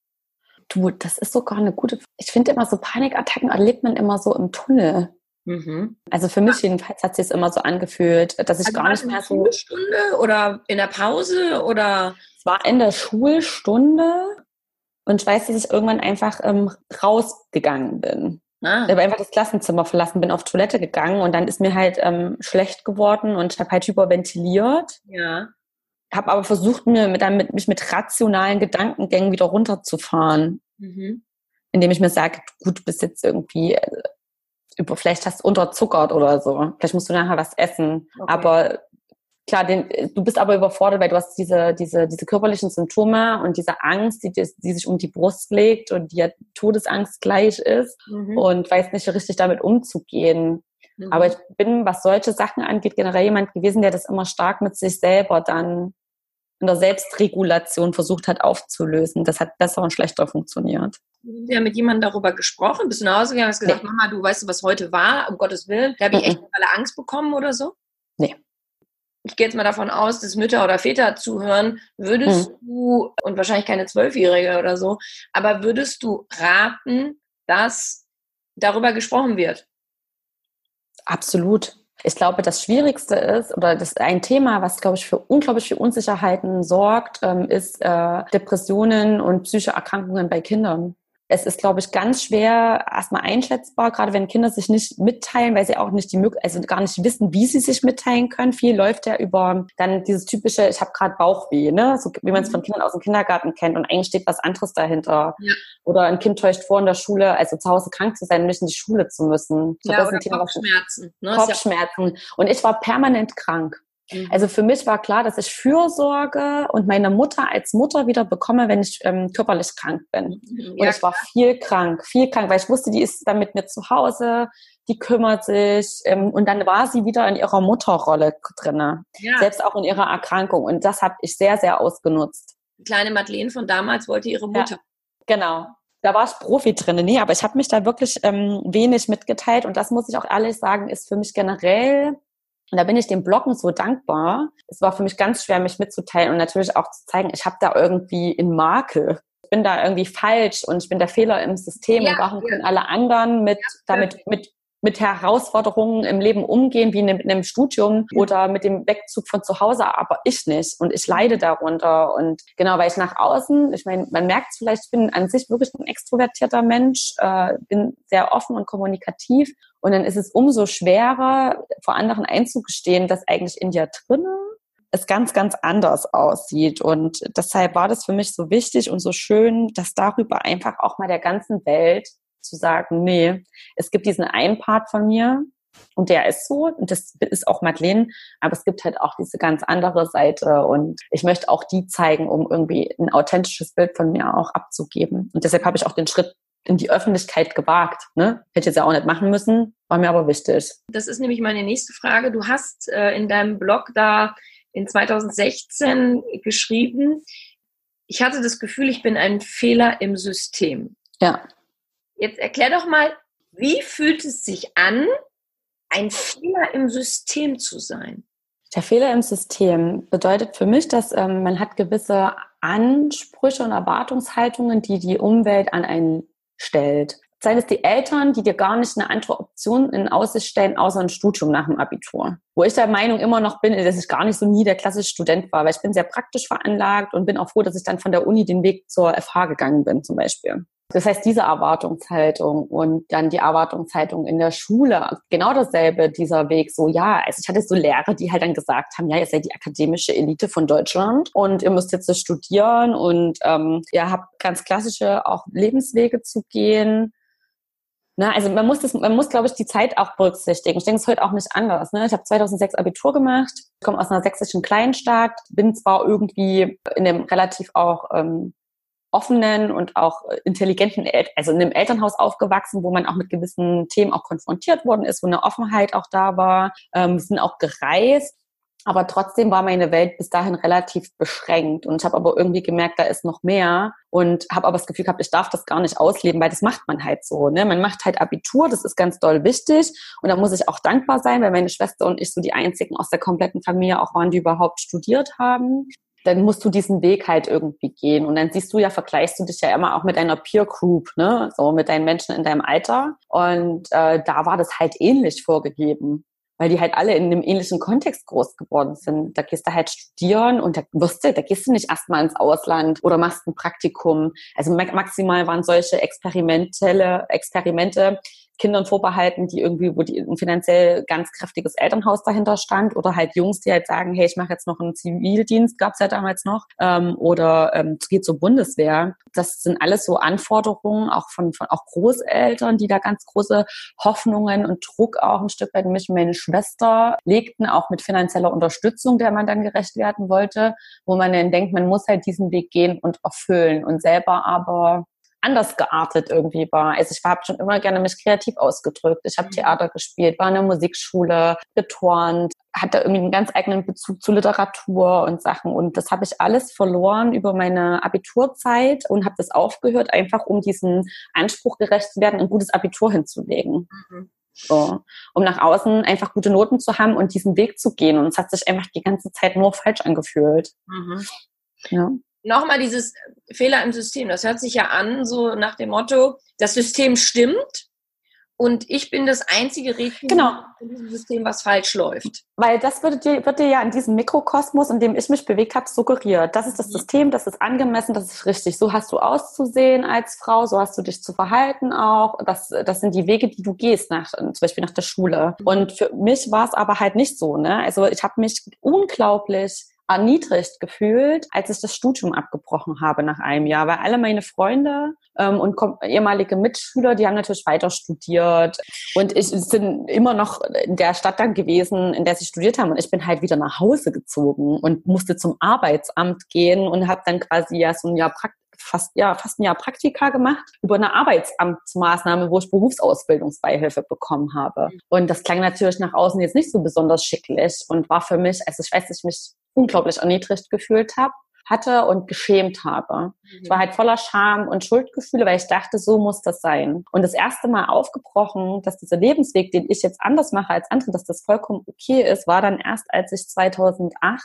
Du, das ist sogar eine gute. Ich finde immer so Panikattacken erlebt man immer so im Tunnel. Mhm. Also für mich jedenfalls hat sich es immer so angefühlt, dass ich also gar nicht mehr so. In der Schulstunde oder in der Pause oder? War in der Schulstunde und ich weiß, dass ich irgendwann einfach ähm, rausgegangen bin. Ah. Ich habe einfach das Klassenzimmer verlassen, bin auf Toilette gegangen und dann ist mir halt ähm, schlecht geworden und ich habe halt hyperventiliert. Ja. Habe aber versucht, mir mit, mit, mich mit rationalen Gedankengängen wieder runterzufahren. Mhm. Indem ich mir sage, gut, du bist jetzt irgendwie, äh, über, vielleicht hast du unterzuckert oder so. Vielleicht musst du nachher was essen. Okay. Aber klar, den, du bist aber überfordert, weil du hast diese, diese, diese körperlichen Symptome und diese Angst, die, die sich um die Brust legt und die ja Todesangst gleich ist mhm. und weiß nicht richtig damit umzugehen. Mhm. Aber ich bin, was solche Sachen angeht, generell jemand gewesen, der das immer stark mit sich selber dann in der Selbstregulation versucht hat aufzulösen. Das hat besser und schlechter funktioniert. Du ja mit jemandem darüber gesprochen? Bist du nach Hause gegangen hast gesagt, nee. Mama, du weißt, was heute war, um Gottes Willen? Da habe ich echt alle Angst bekommen oder so? Nee ich gehe jetzt mal davon aus, dass Mütter oder Väter zuhören, würdest mhm. du, und wahrscheinlich keine Zwölfjährige oder so, aber würdest du raten, dass darüber gesprochen wird? Absolut. Ich glaube, das Schwierigste ist, oder das ein Thema, was, glaube ich, für unglaublich viel Unsicherheiten sorgt, ähm, ist äh, Depressionen und psychische Erkrankungen bei Kindern es ist, glaube ich, ganz schwer erstmal einschätzbar, gerade wenn Kinder sich nicht mitteilen, weil sie auch nicht die Möglichkeit, also gar nicht wissen, wie sie sich mitteilen können. Viel läuft ja über dann dieses typische, ich habe gerade Bauchweh, ne? so wie man es von mhm. Kindern aus dem Kindergarten kennt und eigentlich steht was anderes dahinter. Ja. Oder ein Kind täuscht vor in der Schule, also zu Hause krank zu sein, nicht in die Schule zu müssen. So, ja, das oder Thema, Kopfschmerzen. Ne? Kopfschmerzen. Und ich war permanent krank. Mhm. Also für mich war klar, dass ich Fürsorge und meine Mutter als Mutter wieder bekomme, wenn ich ähm, körperlich krank bin. Mhm. Und ja, ich war viel krank, viel krank, weil ich wusste, die ist dann mit mir zu Hause, die kümmert sich ähm, und dann war sie wieder in ihrer Mutterrolle drinne, ja. selbst auch in ihrer Erkrankung. Und das habe ich sehr, sehr ausgenutzt. Die kleine Madeleine von damals wollte ihre Mutter. Ja, genau. Da war ich Profi drin. Nee, aber ich habe mich da wirklich ähm, wenig mitgeteilt und das muss ich auch ehrlich sagen, ist für mich generell und da bin ich dem Bloggen so dankbar. Es war für mich ganz schwer, mich mitzuteilen und natürlich auch zu zeigen, ich habe da irgendwie in Makel. Ich bin da irgendwie falsch und ich bin der Fehler im System ja, und warum ja. können alle anderen mit, ja, damit, mit, mit Herausforderungen im Leben umgehen, wie in einem, in einem Studium oder mit dem Wegzug von zu Hause, aber ich nicht. Und ich leide darunter. Und genau, weil ich nach außen, ich meine, man merkt es vielleicht, ich bin an sich wirklich ein extrovertierter Mensch, äh, bin sehr offen und kommunikativ und dann ist es umso schwerer, vor anderen einzugestehen, dass eigentlich in dir drinnen es ganz, ganz anders aussieht. Und deshalb war das für mich so wichtig und so schön, dass darüber einfach auch mal der ganzen Welt zu sagen, nee, es gibt diesen einen Part von mir und der ist so und das ist auch Madeleine, aber es gibt halt auch diese ganz andere Seite und ich möchte auch die zeigen, um irgendwie ein authentisches Bild von mir auch abzugeben. Und deshalb habe ich auch den Schritt in die Öffentlichkeit gewagt. Ne? Hätte ich jetzt ja auch nicht machen müssen, war mir aber wichtig. Das ist nämlich meine nächste Frage. Du hast äh, in deinem Blog da in 2016 geschrieben, ich hatte das Gefühl, ich bin ein Fehler im System. Ja. Jetzt erklär doch mal, wie fühlt es sich an, ein Fehler im System zu sein? Der Fehler im System bedeutet für mich, dass ähm, man hat gewisse Ansprüche und Erwartungshaltungen, die die Umwelt an einen stellt. Seien es die Eltern, die dir gar nicht eine andere Option in Aussicht stellen, außer ein Studium nach dem Abitur. Wo ich der Meinung immer noch bin, dass ich gar nicht so nie der klassische Student war, weil ich bin sehr praktisch veranlagt und bin auch froh, dass ich dann von der Uni den Weg zur FH gegangen bin, zum Beispiel. Das heißt, diese Erwartungshaltung und dann die Erwartungshaltung in der Schule, genau dasselbe, dieser Weg, so, ja, also ich hatte so Lehrer, die halt dann gesagt haben, ja, ihr seid die akademische Elite von Deutschland und ihr müsst jetzt studieren und ähm, ihr habt ganz klassische auch Lebenswege zu gehen. Ne, also man muss das, man muss, glaube ich, die Zeit auch berücksichtigen. Ich denke, es ist heute auch nicht anders. Ne? Ich habe 2006 Abitur gemacht, komme aus einer sächsischen Kleinstadt, bin zwar irgendwie in einem relativ auch ähm, offenen und auch intelligenten, El also in einem Elternhaus aufgewachsen, wo man auch mit gewissen Themen auch konfrontiert worden ist, wo eine Offenheit auch da war. Ähm, sind auch gereist. Aber trotzdem war meine Welt bis dahin relativ beschränkt. Und ich habe aber irgendwie gemerkt, da ist noch mehr. Und habe aber das Gefühl gehabt, ich darf das gar nicht ausleben, weil das macht man halt so. Ne? Man macht halt Abitur, das ist ganz doll wichtig. Und da muss ich auch dankbar sein, weil meine Schwester und ich so die einzigen aus der kompletten Familie auch waren, die überhaupt studiert haben dann musst du diesen Weg halt irgendwie gehen. Und dann siehst du ja, vergleichst du dich ja immer auch mit deiner Peer Group, ne? So mit deinen Menschen in deinem Alter. Und äh, da war das halt ähnlich vorgegeben. Weil die halt alle in einem ähnlichen Kontext groß geworden sind. Da gehst du halt studieren und da wirst du, da gehst du nicht erstmal ins Ausland oder machst ein Praktikum. Also maximal waren solche experimentelle Experimente Kindern vorbehalten, die irgendwie, wo die ein finanziell ganz kräftiges Elternhaus dahinter stand oder halt Jungs, die halt sagen, hey, ich mache jetzt noch einen Zivildienst, gab's ja damals noch, ähm, oder ähm, geht zur Bundeswehr. Das sind alles so Anforderungen, auch von, von auch Großeltern, die da ganz große Hoffnungen und Druck auch ein Stück weit mich und meine Schwester legten, auch mit finanzieller Unterstützung, der man dann gerecht werden wollte, wo man dann denkt, man muss halt diesen Weg gehen und erfüllen und selber aber anders geartet irgendwie war. Also ich habe schon immer gerne mich kreativ ausgedrückt. Ich habe mhm. Theater gespielt, war in der Musikschule, geturnt, hatte irgendwie einen ganz eigenen Bezug zu Literatur und Sachen. Und das habe ich alles verloren über meine Abiturzeit und habe das aufgehört, einfach um diesen Anspruch gerecht zu werden, ein gutes Abitur hinzulegen. Mhm. So, um nach außen einfach gute Noten zu haben und diesen Weg zu gehen. Und es hat sich einfach die ganze Zeit nur falsch angefühlt. Mhm. Ja nochmal dieses Fehler im System. Das hört sich ja an, so nach dem Motto, das System stimmt und ich bin das einzige Rädchen genau. in diesem System, was falsch läuft. Weil das wird dir, wird dir ja in diesem Mikrokosmos, in dem ich mich bewegt habe, suggeriert. Das ist das mhm. System, das ist angemessen, das ist richtig. So hast du auszusehen als Frau, so hast du dich zu verhalten auch. Das, das sind die Wege, die du gehst, nach, zum Beispiel nach der Schule. Mhm. Und für mich war es aber halt nicht so. Ne? Also ich habe mich unglaublich erniedrigt gefühlt, als ich das Studium abgebrochen habe nach einem Jahr, weil alle meine Freunde ähm, und ehemalige Mitschüler, die haben natürlich weiter studiert. Und ich sind immer noch in der Stadt dann gewesen, in der sie studiert haben. Und ich bin halt wieder nach Hause gezogen und musste zum Arbeitsamt gehen und habe dann quasi ja so ein Jahr Praktikum fast, ja, fast ein Jahr Praktika gemacht über eine Arbeitsamtsmaßnahme, wo ich Berufsausbildungsbeihilfe bekommen habe. Und das klang natürlich nach außen jetzt nicht so besonders schicklich und war für mich, also ich weiß, ich mich unglaublich erniedrigt gefühlt habe hatte und geschämt habe. Mhm. Ich war halt voller Scham und Schuldgefühle, weil ich dachte, so muss das sein. Und das erste Mal aufgebrochen, dass dieser Lebensweg, den ich jetzt anders mache als andere, dass das vollkommen okay ist, war dann erst, als ich 2008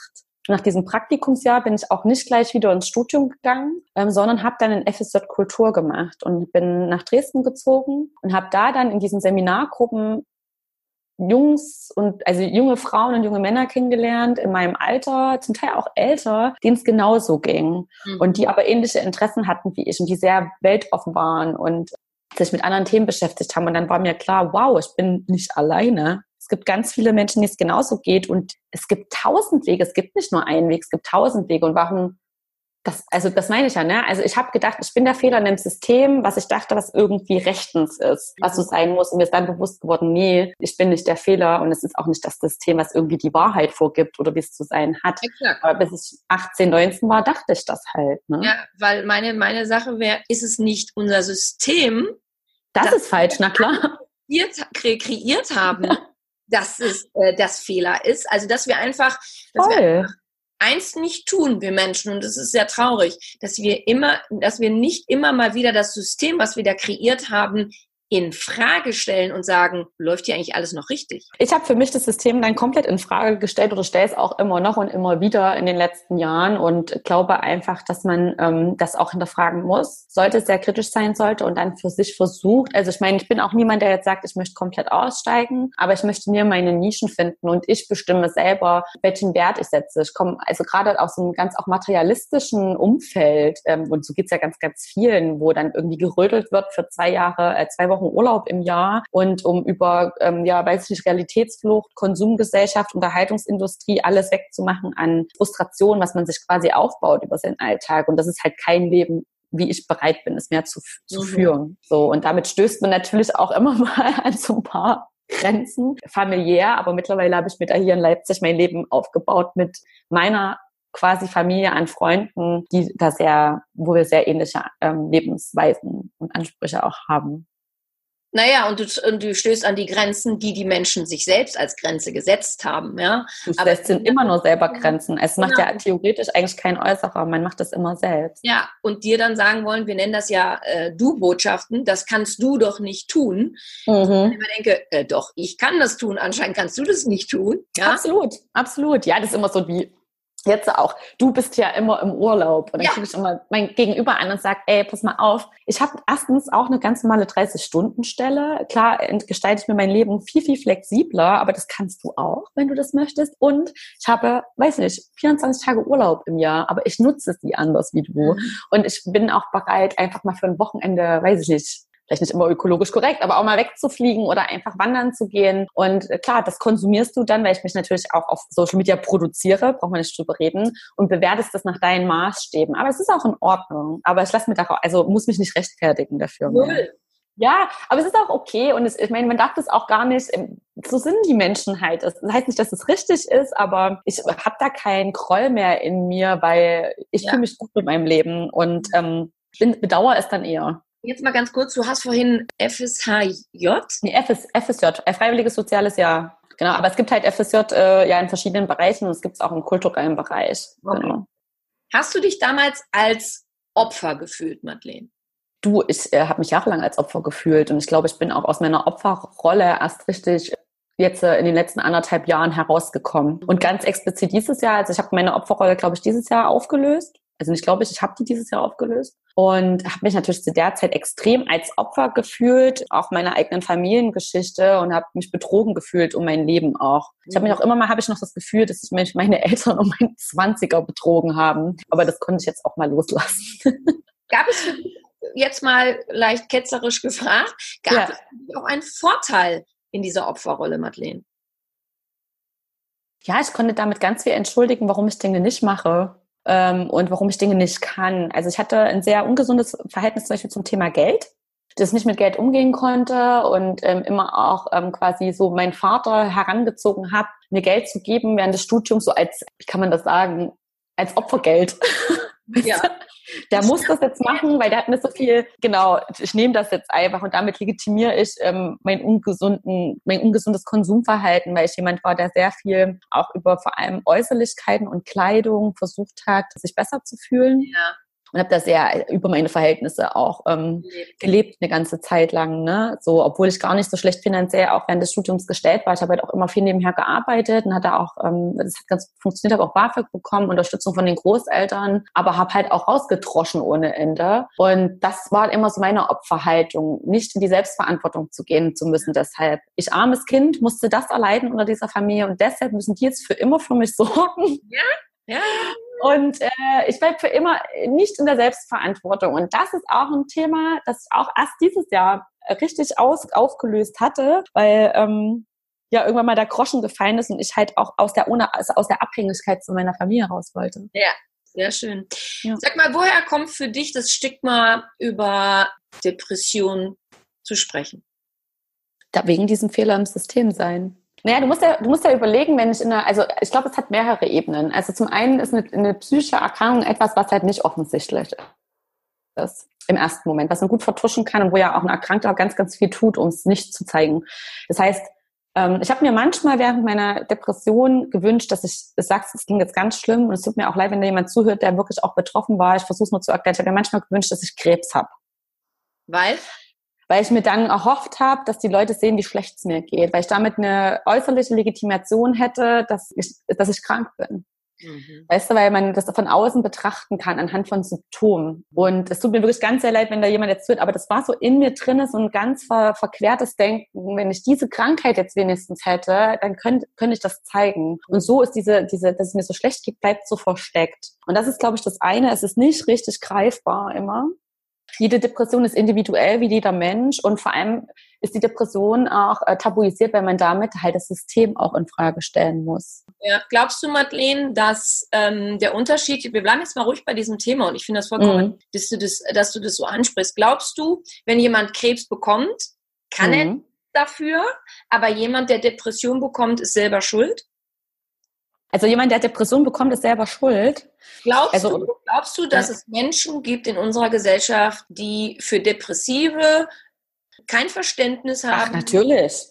nach diesem Praktikumsjahr bin ich auch nicht gleich wieder ins Studium gegangen, ähm, sondern habe dann ein FSJ Kultur gemacht und bin nach Dresden gezogen und habe da dann in diesen Seminargruppen Jungs und also junge Frauen und junge Männer kennengelernt in meinem Alter, zum Teil auch älter, denen es genauso ging mhm. und die aber ähnliche Interessen hatten wie ich und die sehr weltoffen waren und sich mit anderen Themen beschäftigt haben. Und dann war mir klar, wow, ich bin nicht alleine gibt ganz viele Menschen, denen es genauso geht und es gibt tausend Wege. Es gibt nicht nur einen Weg, es gibt tausend Wege. Und warum das, also das meine ich ja, ne? Also ich habe gedacht, ich bin der Fehler in dem System, was ich dachte, was irgendwie rechtens ist, was so sein muss. Und mir ist dann bewusst geworden, nee, ich bin nicht der Fehler und es ist auch nicht das System, was irgendwie die Wahrheit vorgibt oder wie es zu sein hat. Exakt. Aber bis ich 18, 19 war, dachte ich das halt. Ne? Ja, weil meine, meine Sache wäre, ist es nicht unser System? Das, das ist falsch, na klar. Kreiert, kreiert haben, dass es äh, das Fehler ist. Also dass wir einfach, dass Voll. wir einfach eins nicht tun, wir Menschen, und es ist sehr traurig, dass wir immer, dass wir nicht immer mal wieder das System, was wir da kreiert haben, in Frage stellen und sagen, läuft hier eigentlich alles noch richtig? Ich habe für mich das System dann komplett in Frage gestellt oder stelle es auch immer noch und immer wieder in den letzten Jahren und glaube einfach, dass man ähm, das auch hinterfragen muss, sollte sehr kritisch sein sollte und dann für sich versucht. Also ich meine, ich bin auch niemand, der jetzt sagt, ich möchte komplett aussteigen, aber ich möchte mir meine Nischen finden und ich bestimme selber, welchen Wert ich setze. Ich komme also gerade aus einem ganz auch materialistischen Umfeld ähm, und so geht's ja ganz, ganz vielen, wo dann irgendwie gerödelt wird für zwei Jahre, äh, zwei Wochen Wochen Urlaub im Jahr und um über, ähm, ja, weiß ich nicht, Realitätsflucht, Konsumgesellschaft, Unterhaltungsindustrie, alles wegzumachen an Frustration, was man sich quasi aufbaut über seinen Alltag. Und das ist halt kein Leben, wie ich bereit bin, es mehr zu, zu mhm. führen. So. Und damit stößt man natürlich auch immer mal an so ein paar Grenzen, familiär, aber mittlerweile habe ich mir da hier in Leipzig mein Leben aufgebaut mit meiner quasi Familie an Freunden, die da sehr, wo wir sehr ähnliche ähm, Lebensweisen und Ansprüche auch haben. Naja, und du, und du stößt an die Grenzen, die die Menschen sich selbst als Grenze gesetzt haben, ja. Du Aber es sind immer nur selber Grenzen. Es macht genau. ja theoretisch eigentlich kein Äußerer, man macht das immer selbst. Ja, und dir dann sagen wollen, wir nennen das ja äh, Du-Botschaften, das kannst du doch nicht tun. Mhm. Und ich immer denke, äh, doch, ich kann das tun, anscheinend kannst du das nicht tun. Ja? Absolut, absolut. Ja, das ist immer so wie, jetzt auch, du bist ja immer im Urlaub. Und dann ja. gucke ich immer mein Gegenüber an und sage, ey, pass mal auf, ich habe erstens auch eine ganz normale 30-Stunden-Stelle. Klar gestalte ich mir mein Leben viel, viel flexibler, aber das kannst du auch, wenn du das möchtest. Und ich habe, weiß nicht, 24 Tage Urlaub im Jahr, aber ich nutze sie anders wie du. Mhm. Und ich bin auch bereit, einfach mal für ein Wochenende, weiß ich nicht, vielleicht nicht immer ökologisch korrekt, aber auch mal wegzufliegen oder einfach wandern zu gehen. Und äh, klar, das konsumierst du dann, weil ich mich natürlich auch auf Social Media produziere, braucht man nicht drüber reden, und bewertest das nach deinen Maßstäben. Aber es ist auch in Ordnung. Aber ich lasse mir darauf, also muss mich nicht rechtfertigen dafür. Null. Ja, aber es ist auch okay und es, ich meine, man darf das auch gar nicht, ähm, so sind die Menschen halt. Das heißt nicht, dass es richtig ist, aber ich habe da keinen Groll mehr in mir, weil ich ja. fühle mich gut mit meinem Leben und ähm, bin, bedauere es dann eher. Jetzt mal ganz kurz, du hast vorhin FSHJ? Nee, FS, FSJ, äh, Freiwilliges Soziales Jahr. Genau, aber es gibt halt FSJ äh, ja in verschiedenen Bereichen und es gibt es auch im kulturellen Bereich. Okay. Genau. Hast du dich damals als Opfer gefühlt, Madeleine? Du, ich äh, habe mich jahrelang als Opfer gefühlt und ich glaube, ich bin auch aus meiner Opferrolle erst richtig jetzt äh, in den letzten anderthalb Jahren herausgekommen. Und ganz explizit dieses Jahr, also ich habe meine Opferrolle, glaube ich, dieses Jahr aufgelöst also ich glaube, ich habe die dieses Jahr aufgelöst und habe mich natürlich zu der Zeit extrem als Opfer gefühlt, auch meiner eigenen Familiengeschichte und habe mich betrogen gefühlt um mein Leben auch. Ich habe mich auch immer mal, habe ich noch das Gefühl, dass mich meine Eltern um meinen Zwanziger betrogen haben, aber das konnte ich jetzt auch mal loslassen. Gab es für dich jetzt mal leicht ketzerisch gefragt, gab ja. es auch einen Vorteil in dieser Opferrolle, Madeleine? Ja, ich konnte damit ganz viel entschuldigen, warum ich Dinge nicht mache ähm, und warum ich Dinge nicht kann. Also ich hatte ein sehr ungesundes Verhältnis zum Beispiel zum Thema Geld das nicht mit Geld umgehen konnte und ähm, immer auch ähm, quasi so meinen Vater herangezogen habe, mir Geld zu geben während des Studiums, so als, wie kann man das sagen, als Opfergeld. Ja. Der muss das jetzt machen, weil der hat mir so viel, genau, ich nehme das jetzt einfach und damit legitimiere ich ähm, mein, ungesunden, mein ungesundes Konsumverhalten, weil ich jemand war, der sehr viel auch über vor allem Äußerlichkeiten und Kleidung versucht hat, sich besser zu fühlen. Ja und habe da sehr über meine Verhältnisse auch ähm, gelebt eine ganze Zeit lang. Ne? So, obwohl ich gar nicht so schlecht finanziell auch während des Studiums gestellt war. Ich habe halt auch immer viel nebenher gearbeitet und hatte auch, ähm, das hat ganz funktioniert, habe auch BAföG bekommen, Unterstützung von den Großeltern, aber habe halt auch rausgetroschen ohne Ende. Und das war immer so meine Opferhaltung, nicht in die Selbstverantwortung zu gehen zu müssen. Deshalb, ich armes Kind musste das erleiden unter dieser Familie und deshalb müssen die jetzt für immer für mich sorgen. Ja, ja. Und äh, ich bleibe für immer nicht in der Selbstverantwortung. Und das ist auch ein Thema, das ich auch erst dieses Jahr richtig aus, aufgelöst hatte, weil ähm, ja irgendwann mal der Groschen gefallen ist und ich halt auch aus der, ohne, also aus der Abhängigkeit zu meiner Familie raus wollte. Ja, sehr schön. Ja. Sag mal, woher kommt für dich das Stigma über Depression zu sprechen? Da wegen diesem Fehler im System sein. Naja, du musst ja, du musst ja überlegen, wenn ich in einer, also ich glaube, es hat mehrere Ebenen. Also zum einen ist eine, eine psychische Erkrankung etwas, was halt nicht offensichtlich ist im ersten Moment, was man gut vertuschen kann und wo ja auch ein Erkrankter ganz, ganz viel tut, um es nicht zu zeigen. Das heißt, ähm, ich habe mir manchmal während meiner Depression gewünscht, dass ich, ich sag's, es ging jetzt ganz schlimm und es tut mir auch leid, wenn da jemand zuhört, der wirklich auch betroffen war. Ich versuche es nur zu erklären. Ich habe mir manchmal gewünscht, dass ich Krebs habe. Weil? Weil ich mir dann erhofft habe, dass die Leute sehen, wie schlecht es mir geht, weil ich damit eine äußerliche Legitimation hätte, dass ich, dass ich krank bin. Mhm. Weißt du, weil man das von außen betrachten kann anhand von Symptomen. Und es tut mir wirklich ganz sehr leid, wenn da jemand jetzt zuhört, aber das war so in mir drin, so ein ganz ver verquertes Denken. Wenn ich diese Krankheit jetzt wenigstens hätte, dann könnte, könnte ich das zeigen. Und so ist diese, diese, dass es mir so schlecht geht, bleibt so versteckt. Und das ist, glaube ich, das eine. Es ist nicht richtig greifbar immer jede Depression ist individuell wie jeder Mensch und vor allem ist die Depression auch äh, tabuisiert, weil man damit halt das System auch in Frage stellen muss. Ja, glaubst du, Madeleine, dass ähm, der Unterschied, wir bleiben jetzt mal ruhig bei diesem Thema und ich finde das vollkommen, mhm. dass, du das, dass du das so ansprichst. Glaubst du, wenn jemand Krebs bekommt, kann mhm. er dafür, aber jemand, der Depression bekommt, ist selber schuld? Also jemand, der Depression bekommt, ist selber schuld. Glaubst, also, du, glaubst du, dass ja. es Menschen gibt in unserer Gesellschaft, die für Depressive kein Verständnis haben? Ach, natürlich.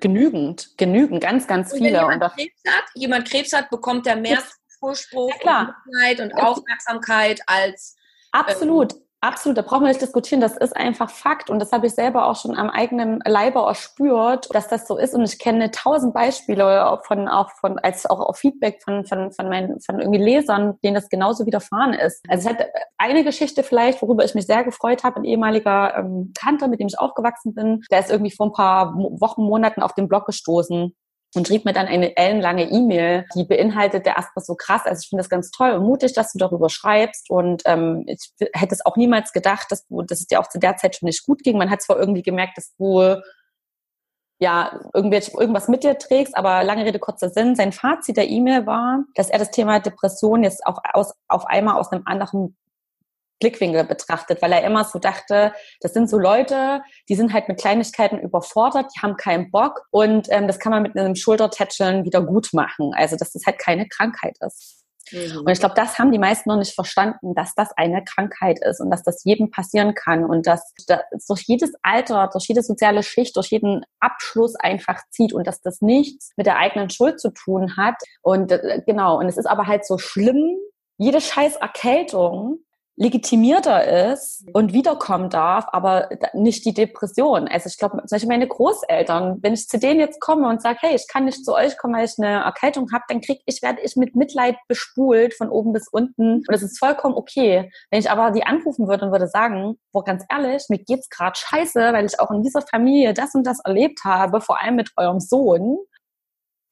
Genügend. Genügend. Ganz, ganz viele. Wenn jemand, Krebs hat, jemand Krebs hat, bekommt er mehr Zuspruch ja, und, und Aufmerksamkeit als Absolut. Ähm, Absolut, da brauchen wir nicht diskutieren. Das ist einfach Fakt. Und das habe ich selber auch schon am eigenen Leibe erspürt, dass das so ist. Und ich kenne tausend Beispiele von, auch von, als auch auf Feedback von, von, von meinen, von irgendwie Lesern, denen das genauso widerfahren ist. Also es hat eine Geschichte vielleicht, worüber ich mich sehr gefreut habe. Ein ehemaliger ähm, Kanter, mit dem ich aufgewachsen bin, der ist irgendwie vor ein paar Wochen, Monaten auf den Blog gestoßen und schrieb mir dann eine ellenlange E-Mail, die beinhaltete erstmal so krass. Also ich finde das ganz toll und mutig, dass du darüber schreibst. Und ähm, ich hätte es auch niemals gedacht, dass du, dass es dir auch zu der Zeit schon nicht gut ging. Man hat zwar irgendwie gemerkt, dass du ja, irgendwas mit dir trägst, aber lange Rede, kurzer Sinn. Sein Fazit der E-Mail war, dass er das Thema Depression jetzt auch aus, auf einmal aus einem anderen Blickwinkel betrachtet, weil er immer so dachte, das sind so Leute, die sind halt mit Kleinigkeiten überfordert, die haben keinen Bock und ähm, das kann man mit einem Schultertätscheln wieder gut machen. Also dass das halt keine Krankheit ist. Mhm. Und ich glaube, das haben die meisten noch nicht verstanden, dass das eine Krankheit ist und dass das jedem passieren kann und dass das durch jedes Alter, durch jede soziale Schicht, durch jeden Abschluss einfach zieht und dass das nichts mit der eigenen Schuld zu tun hat. Und äh, genau, und es ist aber halt so schlimm, jede scheiß Erkältung legitimierter ist mhm. und wiederkommen darf, aber nicht die Depression. Also ich glaube, zum Beispiel meine Großeltern, wenn ich zu denen jetzt komme und sage, hey, ich kann nicht zu euch kommen, weil ich eine Erkältung habe, dann krieg ich, werde ich mit Mitleid bespult von oben bis unten und das ist vollkommen okay. Wenn ich aber die anrufen würde und würde sagen, boah, ganz ehrlich, mir geht's gerade scheiße, weil ich auch in dieser Familie das und das erlebt habe, vor allem mit eurem Sohn,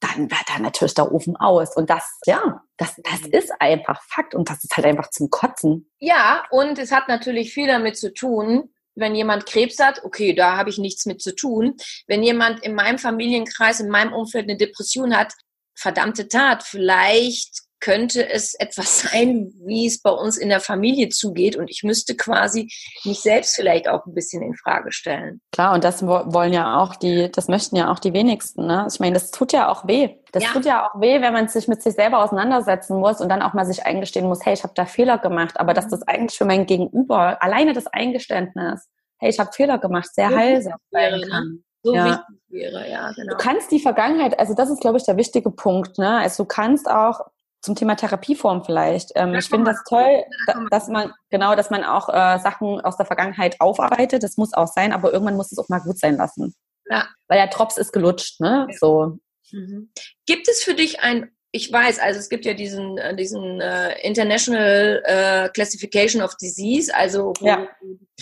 dann wird da natürlich der Ofen aus. Und das, ja, das, das mhm. ist einfach Fakt und das ist halt einfach zum Kotzen. Ja, und es hat natürlich viel damit zu tun, wenn jemand Krebs hat, okay, da habe ich nichts mit zu tun. Wenn jemand in meinem Familienkreis, in meinem Umfeld eine Depression hat, verdammte Tat, vielleicht könnte es etwas sein, wie es bei uns in der Familie zugeht. Und ich müsste quasi mich selbst vielleicht auch ein bisschen in Frage stellen. Klar, und das wollen ja auch die, das möchten ja auch die wenigsten. Ne? Ich meine, das tut ja auch weh. Das ja. tut ja auch weh, wenn man sich mit sich selber auseinandersetzen muss und dann auch mal sich eingestehen muss, hey, ich habe da Fehler gemacht. Aber dass mhm. das eigentlich für mein Gegenüber, alleine das Eingeständnis, hey, ich habe Fehler gemacht, sehr heilsam sein ne? kann. So ja. wichtig wäre, ja, genau. Du kannst die Vergangenheit, also das ist, glaube ich, der wichtige Punkt. Ne? Also du kannst auch zum Thema Therapieform vielleicht. Ähm, ich finde das toll, da, dass man genau, dass man auch äh, Sachen aus der Vergangenheit aufarbeitet. Das muss auch sein, aber irgendwann muss es auch mal gut sein lassen. Ja. Weil der Drops ist gelutscht, ne? Ja. So. Mhm. Gibt es für dich ein ich weiß, also es gibt ja diesen, äh, diesen äh, International äh, Classification of Disease, also wo ja.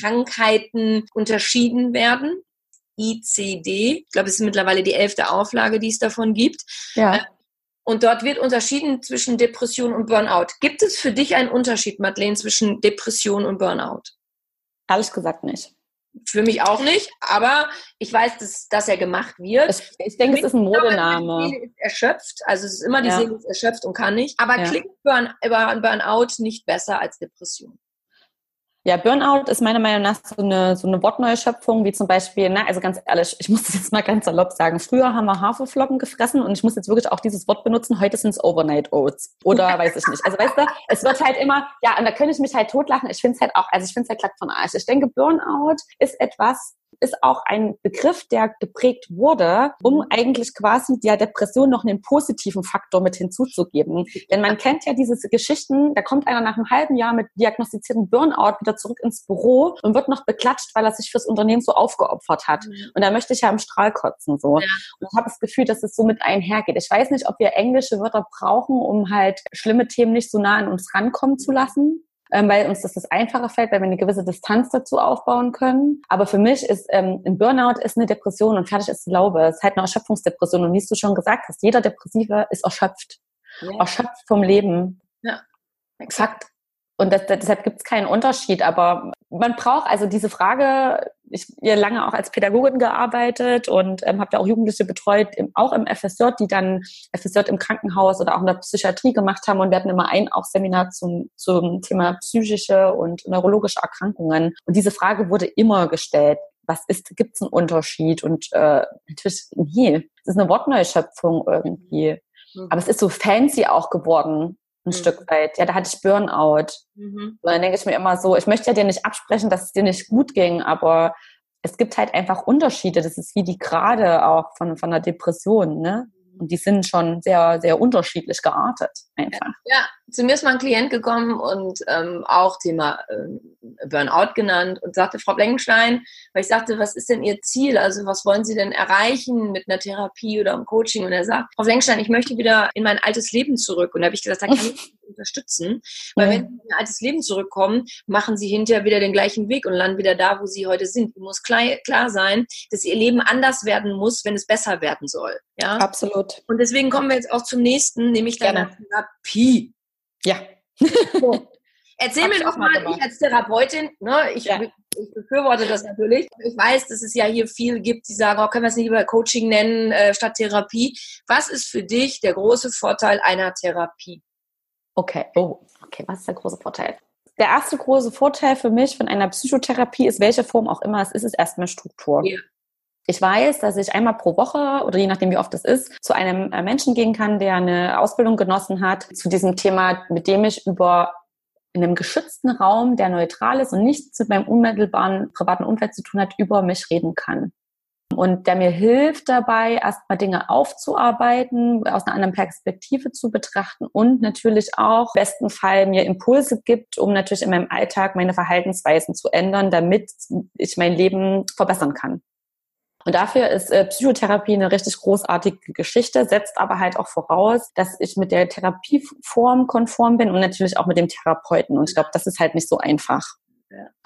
Krankheiten unterschieden werden. ICD. Ich glaube, es ist mittlerweile die elfte Auflage, die es davon gibt. Ja. Und dort wird unterschieden zwischen Depression und Burnout. Gibt es für dich einen Unterschied, Madeleine, zwischen Depression und Burnout? Ehrlich gesagt nicht. für mich auch nicht, aber ich weiß, dass, dass er gemacht wird. Ich, ich denke, es ist ein Modename. Die Seele ist erschöpft, also es ist immer die ja. Seele ist erschöpft und kann nicht. Aber ja. klingt Burn, Burnout nicht besser als Depression? Ja, Burnout ist meiner Meinung nach so eine, so eine Wortneuschöpfung, wie zum Beispiel, na, also ganz ehrlich, ich muss das jetzt mal ganz salopp sagen. Früher haben wir Haferflocken gefressen und ich muss jetzt wirklich auch dieses Wort benutzen. Heute sind es Overnight Oats. Oder weiß ich nicht. Also weißt du, es wird halt immer, ja, und da könnte ich mich halt totlachen. Ich finde es halt auch, also ich finde es halt glatt von Arsch. Ich denke, Burnout ist etwas, ist auch ein Begriff, der geprägt wurde, um mhm. eigentlich quasi der Depression noch einen positiven Faktor mit hinzuzugeben. Denn man kennt ja diese Geschichten, da kommt einer nach einem halben Jahr mit diagnostizierten Burnout wieder zurück ins Büro und wird noch beklatscht, weil er sich fürs Unternehmen so aufgeopfert hat. Mhm. Und da möchte ich ja im Strahl kotzen so. Ja. Und ich habe das Gefühl, dass es so mit einhergeht. Ich weiß nicht, ob wir englische Wörter brauchen, um halt schlimme Themen nicht so nah an uns rankommen zu lassen weil uns das das einfacher fällt, weil wir eine gewisse Distanz dazu aufbauen können. Aber für mich ist ähm, ein Burnout ist eine Depression und fertig ist die Laube. Es ist halt eine Erschöpfungsdepression. Und wie du schon gesagt hast, jeder Depressive ist erschöpft. Ja. Erschöpft vom Leben. Ja. Exakt. Und das, deshalb gibt es keinen Unterschied. Aber man braucht also diese Frage, ich habe lange auch als Pädagogin gearbeitet und ähm, habe da auch Jugendliche betreut, im, auch im FSJ, die dann FSJ im Krankenhaus oder auch in der Psychiatrie gemacht haben und wir hatten immer ein auch Seminar zum, zum Thema psychische und neurologische Erkrankungen. Und diese Frage wurde immer gestellt. Was ist, gibt es einen Unterschied? Und äh, natürlich, nee, es ist eine Wortneuschöpfung irgendwie. Mhm. Aber es ist so fancy auch geworden ein mhm. Stück weit. Ja, da hatte ich Burnout. Mhm. Und dann denke ich mir immer so, ich möchte ja dir nicht absprechen, dass es dir nicht gut ging, aber es gibt halt einfach Unterschiede. Das ist wie die Grade auch von, von der Depression, ne? Und die sind schon sehr, sehr unterschiedlich geartet einfach. Ja, zu mir ist mal ein Klient gekommen und ähm, auch Thema ähm, Burnout genannt und sagte, Frau Blenkenstein, weil ich sagte, was ist denn Ihr Ziel? Also was wollen Sie denn erreichen mit einer Therapie oder einem Coaching? Und er sagt, Frau Blenkenstein, ich möchte wieder in mein altes Leben zurück. Und da habe ich gesagt, da kann ich unterstützen. Weil ja. wenn Sie in ein altes Leben zurückkommen, machen Sie hinterher wieder den gleichen Weg und landen wieder da, wo Sie heute sind. Es muss klar, klar sein, dass Ihr Leben anders werden muss, wenn es besser werden soll. Ja? Absolut. Und deswegen kommen wir jetzt auch zum nächsten, nämlich deiner Therapie. Ja. So. Erzähl mir doch mal, ich als Therapeutin, ne, ich, ja. ich, befürworte das natürlich. Ich weiß, dass es ja hier viel gibt, die sagen, oh, können wir es nicht lieber Coaching nennen äh, statt Therapie. Was ist für dich der große Vorteil einer Therapie? Okay, oh, okay, was ist der große Vorteil? Der erste große Vorteil für mich von einer Psychotherapie ist, welche Form auch immer es ist, ist erstmal Struktur. Ja. Ich weiß, dass ich einmal pro Woche oder je nachdem, wie oft es ist, zu einem äh, Menschen gehen kann, der eine Ausbildung genossen hat zu diesem Thema, mit dem ich über in einem geschützten Raum, der neutral ist und nichts mit meinem unmittelbaren privaten Umfeld zu tun hat, über mich reden kann. Und der mir hilft dabei, erstmal Dinge aufzuarbeiten, aus einer anderen Perspektive zu betrachten und natürlich auch im besten Fall mir Impulse gibt, um natürlich in meinem Alltag meine Verhaltensweisen zu ändern, damit ich mein Leben verbessern kann. Und dafür ist äh, Psychotherapie eine richtig großartige Geschichte, setzt aber halt auch voraus, dass ich mit der Therapieform konform bin und natürlich auch mit dem Therapeuten. Und ich glaube, das ist halt nicht so einfach.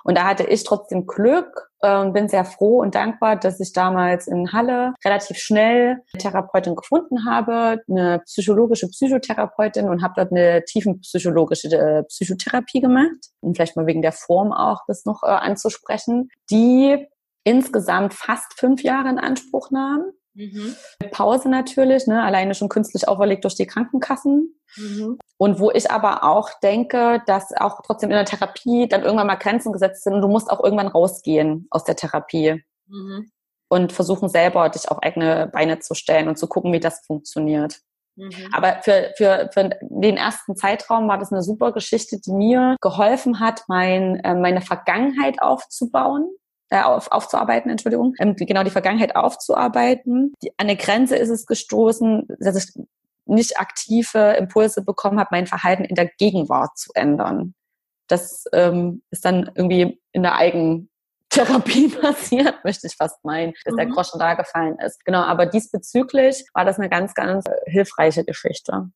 Und da hatte ich trotzdem Glück und äh, bin sehr froh und dankbar, dass ich damals in Halle relativ schnell eine Therapeutin gefunden habe, eine psychologische Psychotherapeutin und habe dort eine tiefenpsychologische äh, Psychotherapie gemacht. Und vielleicht mal wegen der Form auch das noch äh, anzusprechen, die insgesamt fast fünf Jahre in Anspruch nahm. Mhm. Pause natürlich, ne, alleine schon künstlich auferlegt durch die Krankenkassen. Mhm. Und wo ich aber auch denke, dass auch trotzdem in der Therapie dann irgendwann mal Grenzen gesetzt sind und du musst auch irgendwann rausgehen aus der Therapie. Mhm. Und versuchen selber, dich auf eigene Beine zu stellen und zu gucken, wie das funktioniert. Mhm. Aber für, für, für den ersten Zeitraum war das eine super Geschichte, die mir geholfen hat, mein, äh, meine Vergangenheit aufzubauen äh, auf, aufzuarbeiten, Entschuldigung, ähm, genau die Vergangenheit aufzuarbeiten. Die, an der Grenze ist es gestoßen, dass ich nicht aktive Impulse bekommen habe, mein Verhalten in der Gegenwart zu ändern. Das ähm, ist dann irgendwie in der Eigentherapie passiert, möchte ich fast meinen, dass mhm. der Groschen da gefallen ist. Genau, aber diesbezüglich war das eine ganz, ganz hilfreiche Geschichte.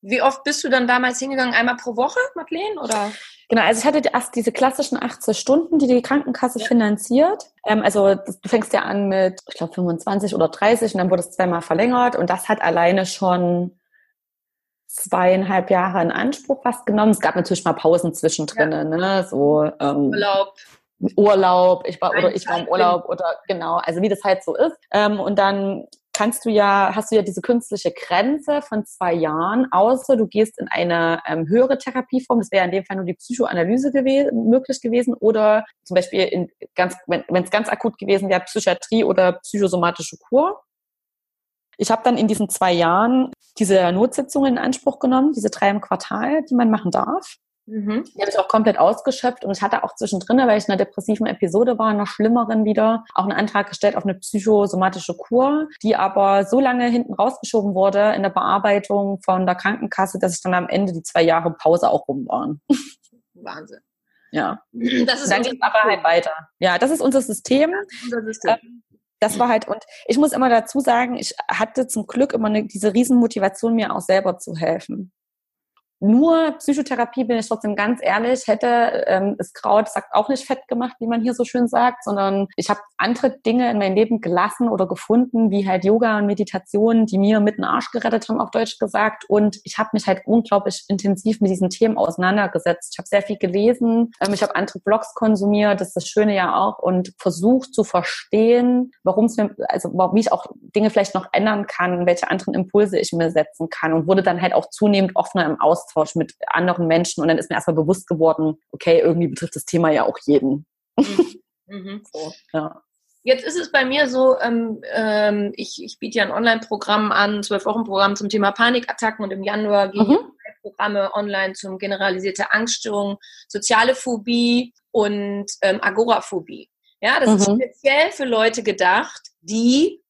Wie oft bist du dann damals hingegangen? Einmal pro Woche, Madeleine? Oder? Genau, also ich hatte erst diese klassischen 80 Stunden, die die Krankenkasse ja. finanziert. Ähm, also du fängst ja an mit, ich glaube, 25 oder 30 und dann wurde es zweimal verlängert und das hat alleine schon zweieinhalb Jahre in Anspruch fast genommen. Es gab natürlich mal Pausen zwischendrin, ja. ne? So, ähm, Urlaub. Urlaub, ich war oder ich war im Urlaub oder genau, also wie das halt so ist. Ähm, und dann kannst du ja, hast du ja diese künstliche Grenze von zwei Jahren, außer du gehst in eine ähm, höhere Therapieform, das wäre in dem Fall nur die Psychoanalyse gew möglich gewesen oder zum Beispiel in ganz, wenn es ganz akut gewesen wäre, Psychiatrie oder psychosomatische Kur. Ich habe dann in diesen zwei Jahren diese Notsitzungen in Anspruch genommen, diese drei im Quartal, die man machen darf. Mhm. Die habe ich auch komplett ausgeschöpft und ich hatte auch zwischendrin, weil ich in einer depressiven Episode war, einer schlimmeren wieder, auch einen Antrag gestellt auf eine psychosomatische Kur, die aber so lange hinten rausgeschoben wurde in der Bearbeitung von der Krankenkasse, dass ich dann am Ende die zwei Jahre Pause auch rum waren. Wahnsinn. Ja. Das ist dann geht aber halt weiter. Ja, das ist unser System. Unser System. Ähm, das war halt, und ich muss immer dazu sagen, ich hatte zum Glück immer eine, diese Riesenmotivation, mir auch selber zu helfen nur Psychotherapie, bin ich trotzdem ganz ehrlich, hätte ähm, das Kraut sagt auch nicht fett gemacht, wie man hier so schön sagt, sondern ich habe andere Dinge in mein Leben gelassen oder gefunden, wie halt Yoga und Meditation, die mir mit den Arsch gerettet haben, auf Deutsch gesagt. Und ich habe mich halt unglaublich intensiv mit diesen Themen auseinandergesetzt. Ich habe sehr viel gelesen, ähm, ich habe andere Blogs konsumiert, das ist das Schöne ja auch, und versucht zu verstehen, warum es mir, also wie ich auch Dinge vielleicht noch ändern kann, welche anderen Impulse ich mir setzen kann und wurde dann halt auch zunehmend offener im Austausch Austausch mit anderen Menschen und dann ist mir erstmal bewusst geworden, okay, irgendwie betrifft das Thema ja auch jeden. Mhm. mhm. So, ja. Jetzt ist es bei mir so, ähm, ähm, ich, ich biete ja ein Online-Programm an, zwölf Wochen Programm zum Thema Panikattacken und im Januar gehen mhm. Programme online zum generalisierte Angststörung, soziale Phobie und ähm, Agoraphobie. Ja, das mhm. ist speziell für Leute gedacht, die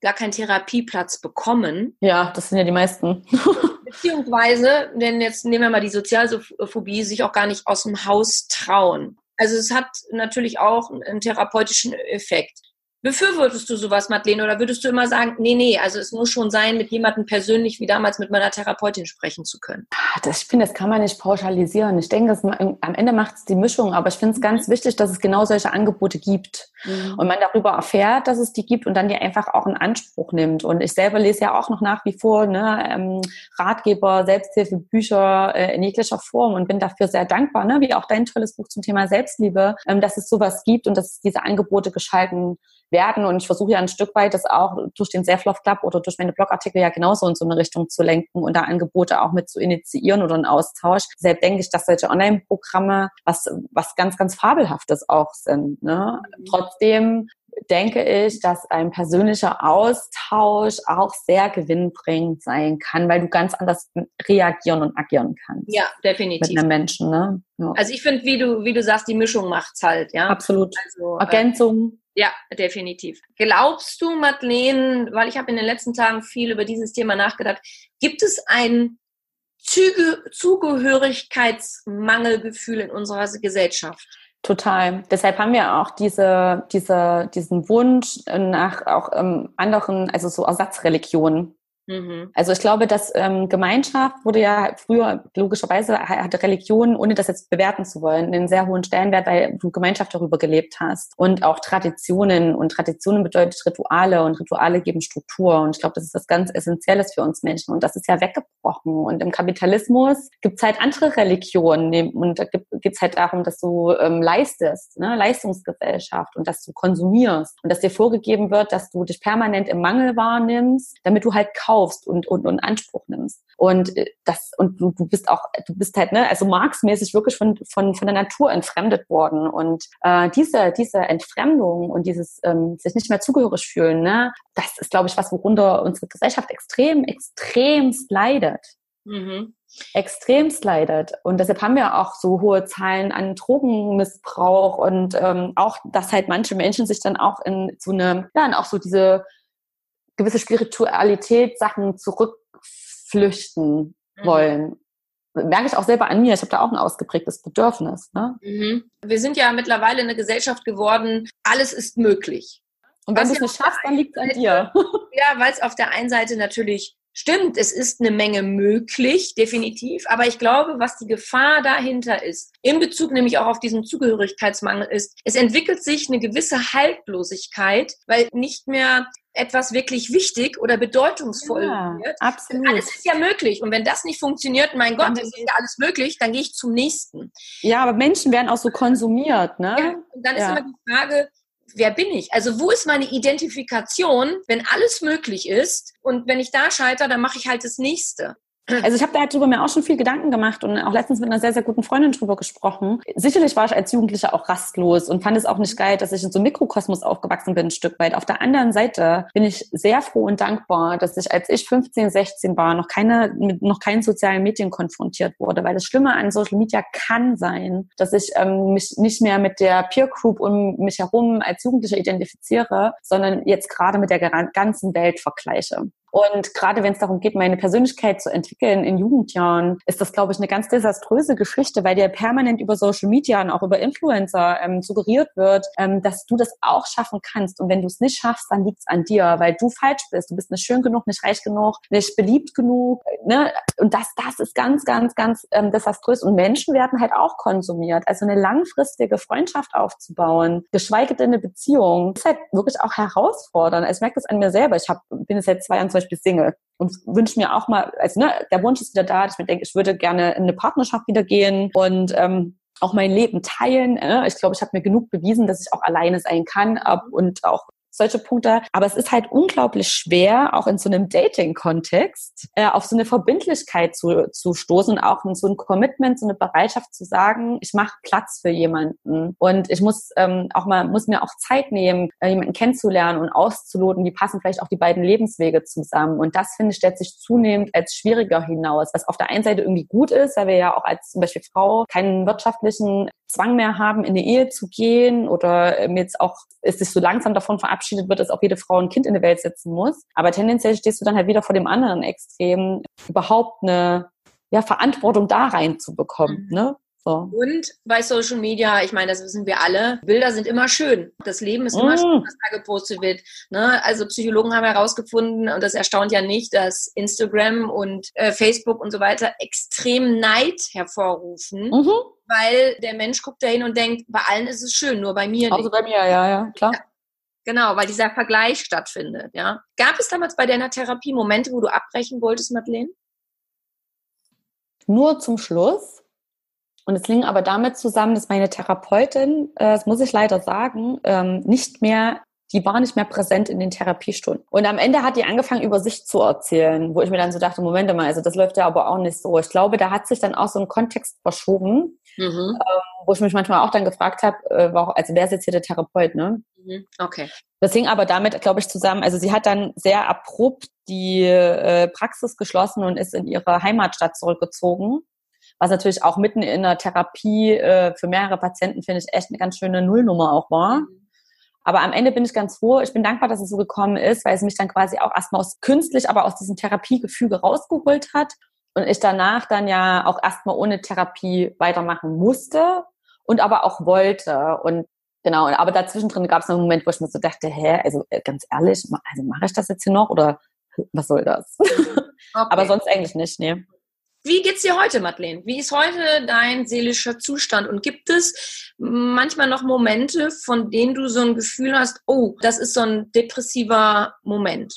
gar keinen Therapieplatz bekommen. Ja, das sind ja die meisten. Beziehungsweise, denn jetzt nehmen wir mal die Sozialphobie, sich auch gar nicht aus dem Haus trauen. Also es hat natürlich auch einen therapeutischen Effekt. Befürwortest du sowas, Madeleine, oder würdest du immer sagen, nee, nee, also es muss schon sein, mit jemandem persönlich wie damals mit meiner Therapeutin sprechen zu können? Ah, das, ich finde, das kann man nicht pauschalisieren. Ich denke, das, am Ende macht es die Mischung, aber ich finde es mhm. ganz wichtig, dass es genau solche Angebote gibt mhm. und man darüber erfährt, dass es die gibt und dann die einfach auch in Anspruch nimmt. Und ich selber lese ja auch noch nach wie vor ne, ähm, Ratgeber, Selbsthilfebücher äh, in jeglicher Form und bin dafür sehr dankbar, ne, wie auch dein tolles Buch zum Thema Selbstliebe, ähm, dass es sowas gibt und dass es diese Angebote geschalten werden. Und ich versuche ja ein Stück weit das auch durch den Self-Love Club oder durch meine Blogartikel ja genauso in so eine Richtung zu lenken und da Angebote auch mit zu initiieren oder einen Austausch. Deshalb denke ich, dass solche Online-Programme was, was ganz, ganz Fabelhaftes auch sind. Ne? Mhm. Trotzdem denke ich, dass ein persönlicher Austausch auch sehr gewinnbringend sein kann, weil du ganz anders reagieren und agieren kannst. Ja, definitiv. Mit einem Menschen, ne? Ja. Also ich finde, wie du, wie du sagst, die Mischung macht's halt, ja. Absolut. Also, Ergänzung. Ja, definitiv. Glaubst du, Madeleine, weil ich habe in den letzten Tagen viel über dieses Thema nachgedacht, gibt es ein Züge Zugehörigkeitsmangelgefühl in unserer Gesellschaft? Total. Deshalb haben wir auch diese, diese, diesen Wunsch nach auch ähm, anderen, also so Ersatzreligionen. Mhm. Also ich glaube, dass ähm, Gemeinschaft wurde ja früher logischerweise hatte Religion, ohne das jetzt bewerten zu wollen, einen sehr hohen Stellenwert, weil du Gemeinschaft darüber gelebt hast. Und auch Traditionen. Und Traditionen bedeutet Rituale und Rituale geben Struktur. Und ich glaube, das ist das ganz Essentielles für uns Menschen. Und das ist ja weggebrochen. Und im Kapitalismus gibt es halt andere Religionen. Und da gibt es halt darum, dass du ähm, leistest, ne? Leistungsgesellschaft und dass du konsumierst. Und dass dir vorgegeben wird, dass du dich permanent im Mangel wahrnimmst, damit du halt kaum kaufst und, und, und Anspruch nimmst. Und äh, das, und du, du bist auch, du bist halt, ne, also marxmäßig wirklich von, von, von der Natur entfremdet worden. Und äh, diese, diese Entfremdung und dieses ähm, sich nicht mehr zugehörig fühlen, ne, das ist, glaube ich, was, worunter unsere Gesellschaft extrem, extremst leidet. Mhm extremst leidet. Und deshalb haben wir auch so hohe Zahlen an Drogenmissbrauch und ähm, auch, dass halt manche Menschen sich dann auch in so eine, ja, auch so diese gewisse Spiritualität Sachen zurückflüchten mhm. wollen. Merke ich auch selber an mir. Ich habe da auch ein ausgeprägtes Bedürfnis. Ne? Mhm. Wir sind ja mittlerweile eine Gesellschaft geworden, alles ist möglich. Und wenn du es nicht schaffst, dann liegt es an dir. Ja, weil es auf der einen Seite natürlich Stimmt, es ist eine Menge möglich, definitiv. Aber ich glaube, was die Gefahr dahinter ist, in Bezug nämlich auch auf diesen Zugehörigkeitsmangel ist, es entwickelt sich eine gewisse Haltlosigkeit, weil nicht mehr etwas wirklich wichtig oder bedeutungsvoll ja, wird. Absolut. Alles ist ja möglich. Und wenn das nicht funktioniert, mein Gott, das ist ja alles möglich, dann gehe ich zum nächsten. Ja, aber Menschen werden auch so konsumiert, ne? Ja, und dann ja. ist immer die Frage, wer bin ich? Also wo ist meine Identifikation, wenn alles möglich ist und wenn ich da scheitere, dann mache ich halt das nächste. Also ich habe darüber mir auch schon viel Gedanken gemacht und auch letztens mit einer sehr, sehr guten Freundin drüber gesprochen. Sicherlich war ich als Jugendlicher auch rastlos und fand es auch nicht geil, dass ich in so einem Mikrokosmos aufgewachsen bin, ein Stück weit. Auf der anderen Seite bin ich sehr froh und dankbar, dass ich, als ich 15, 16 war, noch keine, mit noch keinen sozialen Medien konfrontiert wurde. Weil das Schlimme an Social Media kann sein, dass ich ähm, mich nicht mehr mit der Peer Group um mich herum als Jugendlicher identifiziere, sondern jetzt gerade mit der ganzen Welt vergleiche. Und gerade wenn es darum geht, meine Persönlichkeit zu entwickeln in Jugendjahren, ist das, glaube ich, eine ganz desaströse Geschichte, weil dir permanent über Social Media und auch über Influencer ähm, suggeriert wird, ähm, dass du das auch schaffen kannst. Und wenn du es nicht schaffst, dann liegt es an dir, weil du falsch bist. Du bist nicht schön genug, nicht reich genug, nicht beliebt genug. Ne? Und das, das ist ganz, ganz, ganz ähm, desaströs. Und Menschen werden halt auch konsumiert. Also eine langfristige Freundschaft aufzubauen, geschweige denn eine Beziehung, ist halt wirklich auch herausfordernd. Also ich merke das an mir selber. Ich hab, bin jetzt seit 22 Beispiel Single und wünsche mir auch mal, also ne, der Wunsch ist wieder da, dass ich mir denke, ich würde gerne in eine Partnerschaft wieder gehen und ähm, auch mein Leben teilen. Äh. Ich glaube, ich habe mir genug bewiesen, dass ich auch alleine sein kann und auch solche Punkte. Aber es ist halt unglaublich schwer, auch in so einem Dating-Kontext, äh, auf so eine Verbindlichkeit zu, zu stoßen und auch in so ein Commitment, so eine Bereitschaft zu sagen, ich mache Platz für jemanden. Und ich muss ähm, auch mal, muss mir auch Zeit nehmen, äh, jemanden kennenzulernen und auszuloten, wie passen vielleicht auch die beiden Lebenswege zusammen. Und das, finde ich, stellt sich zunehmend als schwieriger hinaus, was auf der einen Seite irgendwie gut ist, weil wir ja auch als zum Beispiel Frau keinen wirtschaftlichen Zwang mehr haben, in eine Ehe zu gehen oder ähm, jetzt auch ist sich so langsam davon verabschiedet wird, dass auch jede Frau ein Kind in die Welt setzen muss. Aber tendenziell stehst du dann halt wieder vor dem anderen Extrem, überhaupt eine ja, Verantwortung da reinzubekommen. Mhm. Ne? So. Und bei Social Media, ich meine, das wissen wir alle, Bilder sind immer schön. Das Leben ist immer mm. schön, was da gepostet wird. Ne? Also Psychologen haben herausgefunden, und das erstaunt ja nicht, dass Instagram und äh, Facebook und so weiter extrem Neid hervorrufen. Mhm. Weil der Mensch guckt da hin und denkt, bei allen ist es schön, nur bei mir nicht. Also bei mir, ja, ja, klar. Ja. Genau, weil dieser Vergleich stattfindet, ja. Gab es damals bei deiner Therapie Momente, wo du abbrechen wolltest, Madeleine? Nur zum Schluss. Und es ging aber damit zusammen, dass meine Therapeutin, äh, das muss ich leider sagen, ähm, nicht mehr, die war nicht mehr präsent in den Therapiestunden. Und am Ende hat die angefangen, über sich zu erzählen, wo ich mir dann so dachte, Moment mal, also das läuft ja aber auch nicht so. Ich glaube, da hat sich dann auch so ein Kontext verschoben, mhm. ähm, wo ich mich manchmal auch dann gefragt habe, äh, also wer ist jetzt hier der Therapeut, ne? Mhm. Okay. Das hing aber damit, glaube ich, zusammen. Also sie hat dann sehr abrupt die äh, Praxis geschlossen und ist in ihre Heimatstadt zurückgezogen was natürlich auch mitten in der Therapie äh, für mehrere Patienten, finde ich, echt eine ganz schöne Nullnummer auch war. Mhm. Aber am Ende bin ich ganz froh. Ich bin dankbar, dass es so gekommen ist, weil es mich dann quasi auch erstmal aus künstlich, aber aus diesem Therapiegefüge rausgeholt hat. Und ich danach dann ja auch erstmal ohne Therapie weitermachen musste und aber auch wollte. Und genau, aber dazwischen drin gab es einen Moment, wo ich mir so dachte, hä, also äh, ganz ehrlich, also mache ich das jetzt hier noch oder was soll das? Okay. aber sonst eigentlich nicht, nee. Wie geht's dir heute, Madeleine? Wie ist heute dein seelischer Zustand? Und gibt es manchmal noch Momente, von denen du so ein Gefühl hast, oh, das ist so ein depressiver Moment?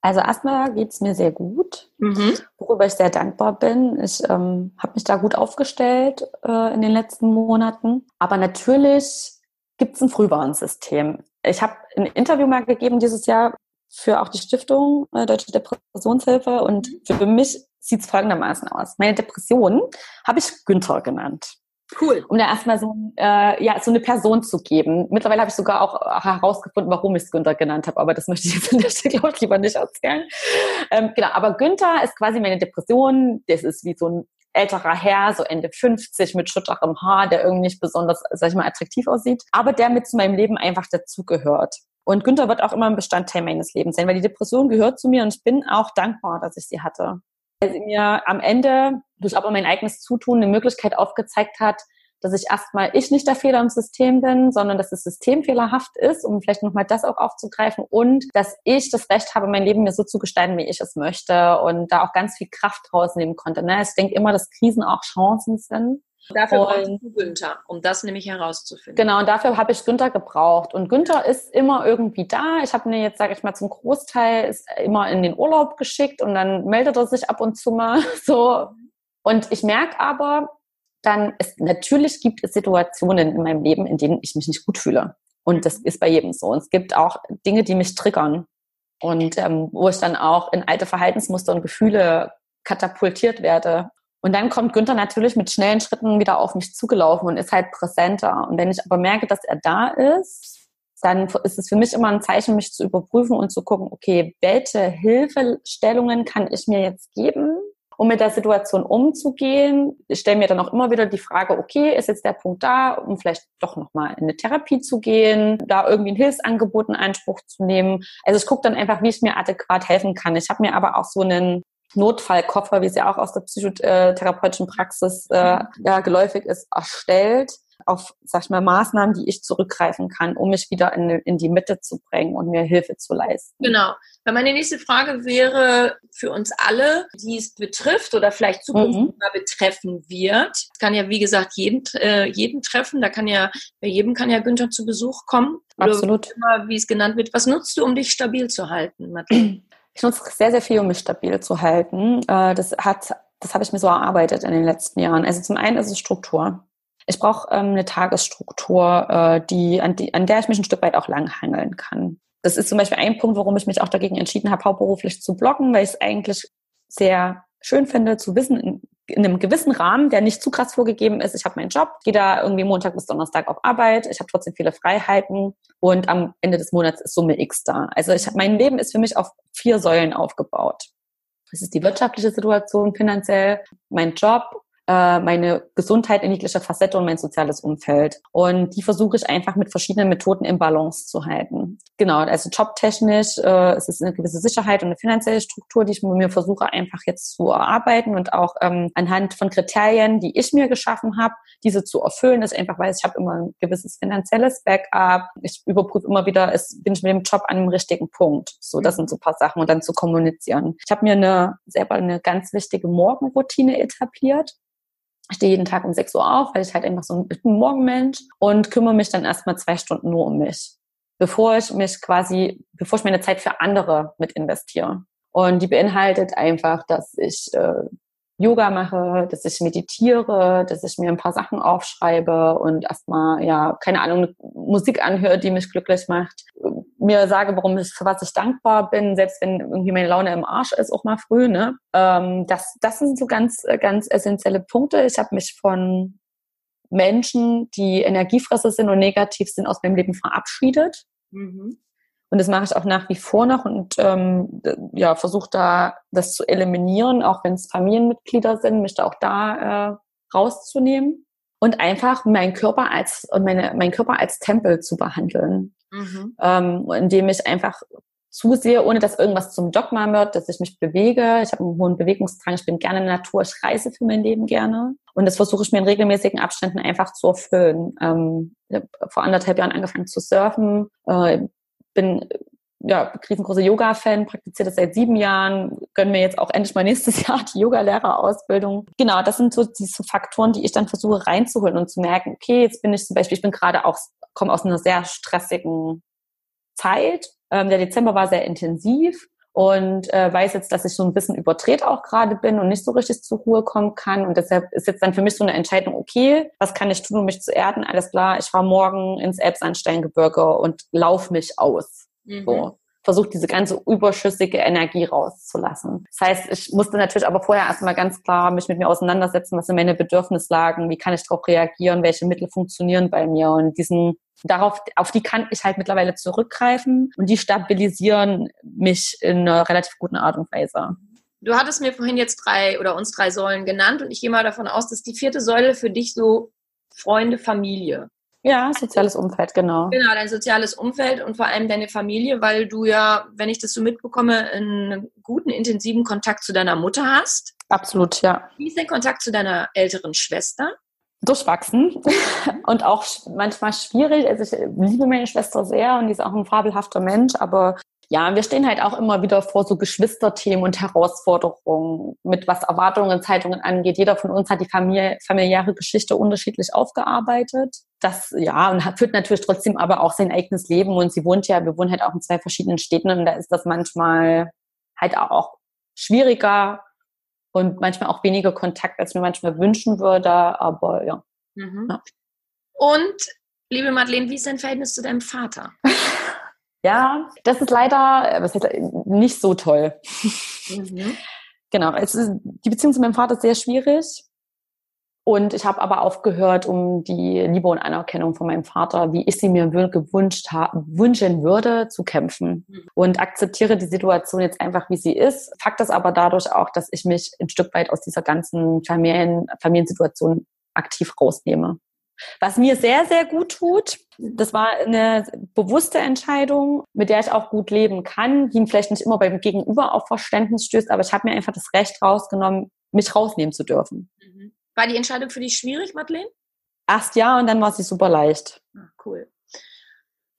Also erstmal geht's mir sehr gut, mhm. worüber ich sehr dankbar bin. Ich ähm, habe mich da gut aufgestellt äh, in den letzten Monaten. Aber natürlich gibt's ein Frühwarnsystem. Ich habe ein Interview mal gegeben dieses Jahr für auch die Stiftung äh, Deutsche Depressionshilfe und mhm. für mich sieht es folgendermaßen aus. Meine Depression habe ich Günther genannt. Cool. Um da erstmal so, äh, ja, so eine Person zu geben. Mittlerweile habe ich sogar auch herausgefunden, warum ich es Günther genannt habe, aber das möchte ich jetzt an der Stelle, glaube ich, lieber nicht erzählen. Ähm, genau, aber Günther ist quasi meine Depression. Das ist wie so ein älterer Herr, so Ende 50 mit schutterem Haar, der irgendwie nicht besonders, sag ich mal, attraktiv aussieht, aber der mit zu meinem Leben einfach dazugehört. Und Günther wird auch immer ein Bestandteil meines Lebens sein, weil die Depression gehört zu mir und ich bin auch dankbar, dass ich sie hatte. Weil sie mir am Ende durch aber mein eigenes Zutun eine Möglichkeit aufgezeigt hat, dass ich erstmal ich nicht der Fehler im System bin, sondern dass das System fehlerhaft ist, um vielleicht nochmal das auch aufzugreifen und dass ich das Recht habe, mein Leben mir so zu gestalten, wie ich es möchte und da auch ganz viel Kraft rausnehmen konnte. Ne? Ich denke immer, dass Krisen auch Chancen sind. Dafür brauchst du Günther, um das nämlich herauszufinden. Genau, und dafür habe ich Günther gebraucht. Und Günther ist immer irgendwie da. Ich habe mir jetzt, sage ich mal, zum Großteil ist immer in den Urlaub geschickt und dann meldet er sich ab und zu mal so. Und ich merke aber, dann ist natürlich gibt es Situationen in meinem Leben, in denen ich mich nicht gut fühle. Und das ist bei jedem so. Und es gibt auch Dinge, die mich triggern. Und ähm, wo ich dann auch in alte Verhaltensmuster und Gefühle katapultiert werde. Und dann kommt Günther natürlich mit schnellen Schritten wieder auf mich zugelaufen und ist halt präsenter. Und wenn ich aber merke, dass er da ist, dann ist es für mich immer ein Zeichen, mich zu überprüfen und zu gucken, okay, welche Hilfestellungen kann ich mir jetzt geben, um mit der Situation umzugehen. Ich stelle mir dann auch immer wieder die Frage, okay, ist jetzt der Punkt da, um vielleicht doch nochmal in eine Therapie zu gehen, da irgendwie ein Hilfsangebot in Anspruch zu nehmen. Also ich gucke dann einfach, wie ich mir adäquat helfen kann. Ich habe mir aber auch so einen Notfallkoffer, wie es ja auch aus der psychotherapeutischen Praxis äh, ja, geläufig ist, erstellt auf, sag ich mal, Maßnahmen, die ich zurückgreifen kann, um mich wieder in, in die Mitte zu bringen und mir Hilfe zu leisten. Genau. Weil meine nächste Frage wäre für uns alle, die es betrifft oder vielleicht zukünftig mhm. mal betreffen wird. Es kann ja, wie gesagt, jeden, äh, jeden treffen. Da kann ja, bei jedem kann ja Günther zu Besuch kommen. Absolut. Oder wie es genannt wird. Was nutzt du, um dich stabil zu halten, Madeleine? Ich nutze sehr, sehr viel, um mich stabil zu halten. Äh, das hat, das habe ich mir so erarbeitet in den letzten Jahren. Also zum einen ist es Struktur. Ich brauche ähm, eine Tagesstruktur, äh, die, an, die, an der ich mich ein Stück weit auch langhangeln kann. Das ist zum Beispiel ein Punkt, warum ich mich auch dagegen entschieden habe, hauptberuflich zu bloggen, weil ich es eigentlich sehr schön finde, zu wissen, in, in, einem gewissen Rahmen, der nicht zu krass vorgegeben ist. Ich habe meinen Job, gehe da irgendwie Montag bis Donnerstag auf Arbeit, ich habe trotzdem viele Freiheiten und am Ende des Monats ist Summe X da. Also ich, mein Leben ist für mich auf vier Säulen aufgebaut. Das ist die wirtschaftliche Situation finanziell, mein Job äh, meine Gesundheit in jeglicher Facette und mein soziales Umfeld. Und die versuche ich einfach mit verschiedenen Methoden im Balance zu halten. Genau, also jobtechnisch äh, es ist eine gewisse Sicherheit und eine finanzielle Struktur, die ich mir versuche einfach jetzt zu erarbeiten und auch ähm, anhand von Kriterien, die ich mir geschaffen habe, diese zu erfüllen, ist einfach, weil ich habe immer ein gewisses finanzielles Backup. Ich überprüfe immer wieder, ist, bin ich mit dem Job an dem richtigen Punkt. So, das sind so paar Sachen und dann zu kommunizieren. Ich habe mir eine selber eine ganz wichtige Morgenroutine etabliert. Ich stehe jeden Tag um 6 Uhr auf, weil ich halt einfach so ein Morgenmensch und kümmere mich dann erstmal zwei Stunden nur um mich, bevor ich mich quasi, bevor ich meine Zeit für andere mit investiere. Und die beinhaltet einfach, dass ich äh, Yoga mache, dass ich meditiere, dass ich mir ein paar Sachen aufschreibe und erstmal, ja, keine Ahnung, Musik anhöre, die mich glücklich macht. Mir sage, warum ich, für was ich dankbar bin, selbst wenn irgendwie meine Laune im Arsch ist, auch mal früh, ne? Ähm, das, das sind so ganz, ganz essentielle Punkte. Ich habe mich von Menschen, die Energiefresser sind und negativ sind, aus meinem Leben verabschiedet. Mhm. Und das mache ich auch nach wie vor noch und ähm, ja, versuche da das zu eliminieren, auch wenn es Familienmitglieder sind, mich da auch da äh, rauszunehmen und einfach meinen Körper als und meine, meinen Körper als Tempel zu behandeln, mhm. ähm, indem ich einfach zusehe, ohne dass irgendwas zum Dogma wird, dass ich mich bewege. Ich habe einen hohen Bewegungsdrang, ich bin gerne in der Natur, ich reise für mein Leben gerne. Und das versuche ich mir in regelmäßigen Abständen einfach zu erfüllen. Ähm, ich habe vor anderthalb Jahren angefangen zu surfen, äh, bin ja, riesengroßer Yoga-Fan, praktiziere das seit sieben Jahren, gönnen mir jetzt auch endlich mal nächstes Jahr die Yogalehrerausbildung. Genau, das sind so diese Faktoren, die ich dann versuche reinzuholen und zu merken, okay, jetzt bin ich zum Beispiel, ich bin gerade auch, komme aus einer sehr stressigen Zeit. Ähm, der Dezember war sehr intensiv und äh, weiß jetzt, dass ich so ein bisschen überdreht auch gerade bin und nicht so richtig zur Ruhe kommen kann. Und deshalb ist jetzt dann für mich so eine Entscheidung, okay, was kann ich tun, um mich zu erden? Alles klar, ich fahre morgen ins Elbsandsteingebirge und lauf mich aus. Mhm. So versucht, diese ganze überschüssige Energie rauszulassen. Das heißt, ich musste natürlich aber vorher erstmal ganz klar mich mit mir auseinandersetzen, was sind meine Bedürfnislagen, wie kann ich darauf reagieren, welche Mittel funktionieren bei mir und diesen darauf, auf die kann ich halt mittlerweile zurückgreifen und die stabilisieren mich in einer relativ guten Art und Weise. Du hattest mir vorhin jetzt drei oder uns drei Säulen genannt und ich gehe mal davon aus, dass die vierte Säule für dich so Freunde, Familie. Ja, soziales Umfeld, genau. Genau, dein soziales Umfeld und vor allem deine Familie, weil du ja, wenn ich das so mitbekomme, einen guten, intensiven Kontakt zu deiner Mutter hast. Absolut, ja. Wie ist dein Kontakt zu deiner älteren Schwester? durchwachsen und auch manchmal schwierig. Also ich liebe meine Schwester sehr und die ist auch ein fabelhafter Mensch, aber ja, wir stehen halt auch immer wieder vor so Geschwisterthemen und Herausforderungen, mit was Erwartungen, Zeitungen angeht. Jeder von uns hat die Familie, familiäre Geschichte unterschiedlich aufgearbeitet. Das, ja, und führt natürlich trotzdem aber auch sein eigenes Leben. Und sie wohnt ja, wir wohnen halt auch in zwei verschiedenen Städten und da ist das manchmal halt auch schwieriger und manchmal auch weniger Kontakt, als mir manchmal wünschen würde. Aber ja. Mhm. ja. Und, liebe Madeleine, wie ist dein Verhältnis zu deinem Vater? Ja, das ist leider was heißt, nicht so toll. Mhm. Genau, es ist, die Beziehung zu meinem Vater ist sehr schwierig. Und ich habe aber aufgehört, um die Liebe und Anerkennung von meinem Vater, wie ich sie mir gewünscht wünschen würde, zu kämpfen. Mhm. Und akzeptiere die Situation jetzt einfach, wie sie ist. Fakt ist aber dadurch auch, dass ich mich ein Stück weit aus dieser ganzen Familien, Familiensituation aktiv rausnehme. Was mir sehr, sehr gut tut, das war eine bewusste Entscheidung, mit der ich auch gut leben kann, die vielleicht nicht immer beim Gegenüber auf Verständnis stößt, aber ich habe mir einfach das Recht rausgenommen, mich rausnehmen zu dürfen. Mhm. War die Entscheidung für dich schwierig, Madeleine? Erst ja und dann war sie super leicht. Ah, cool.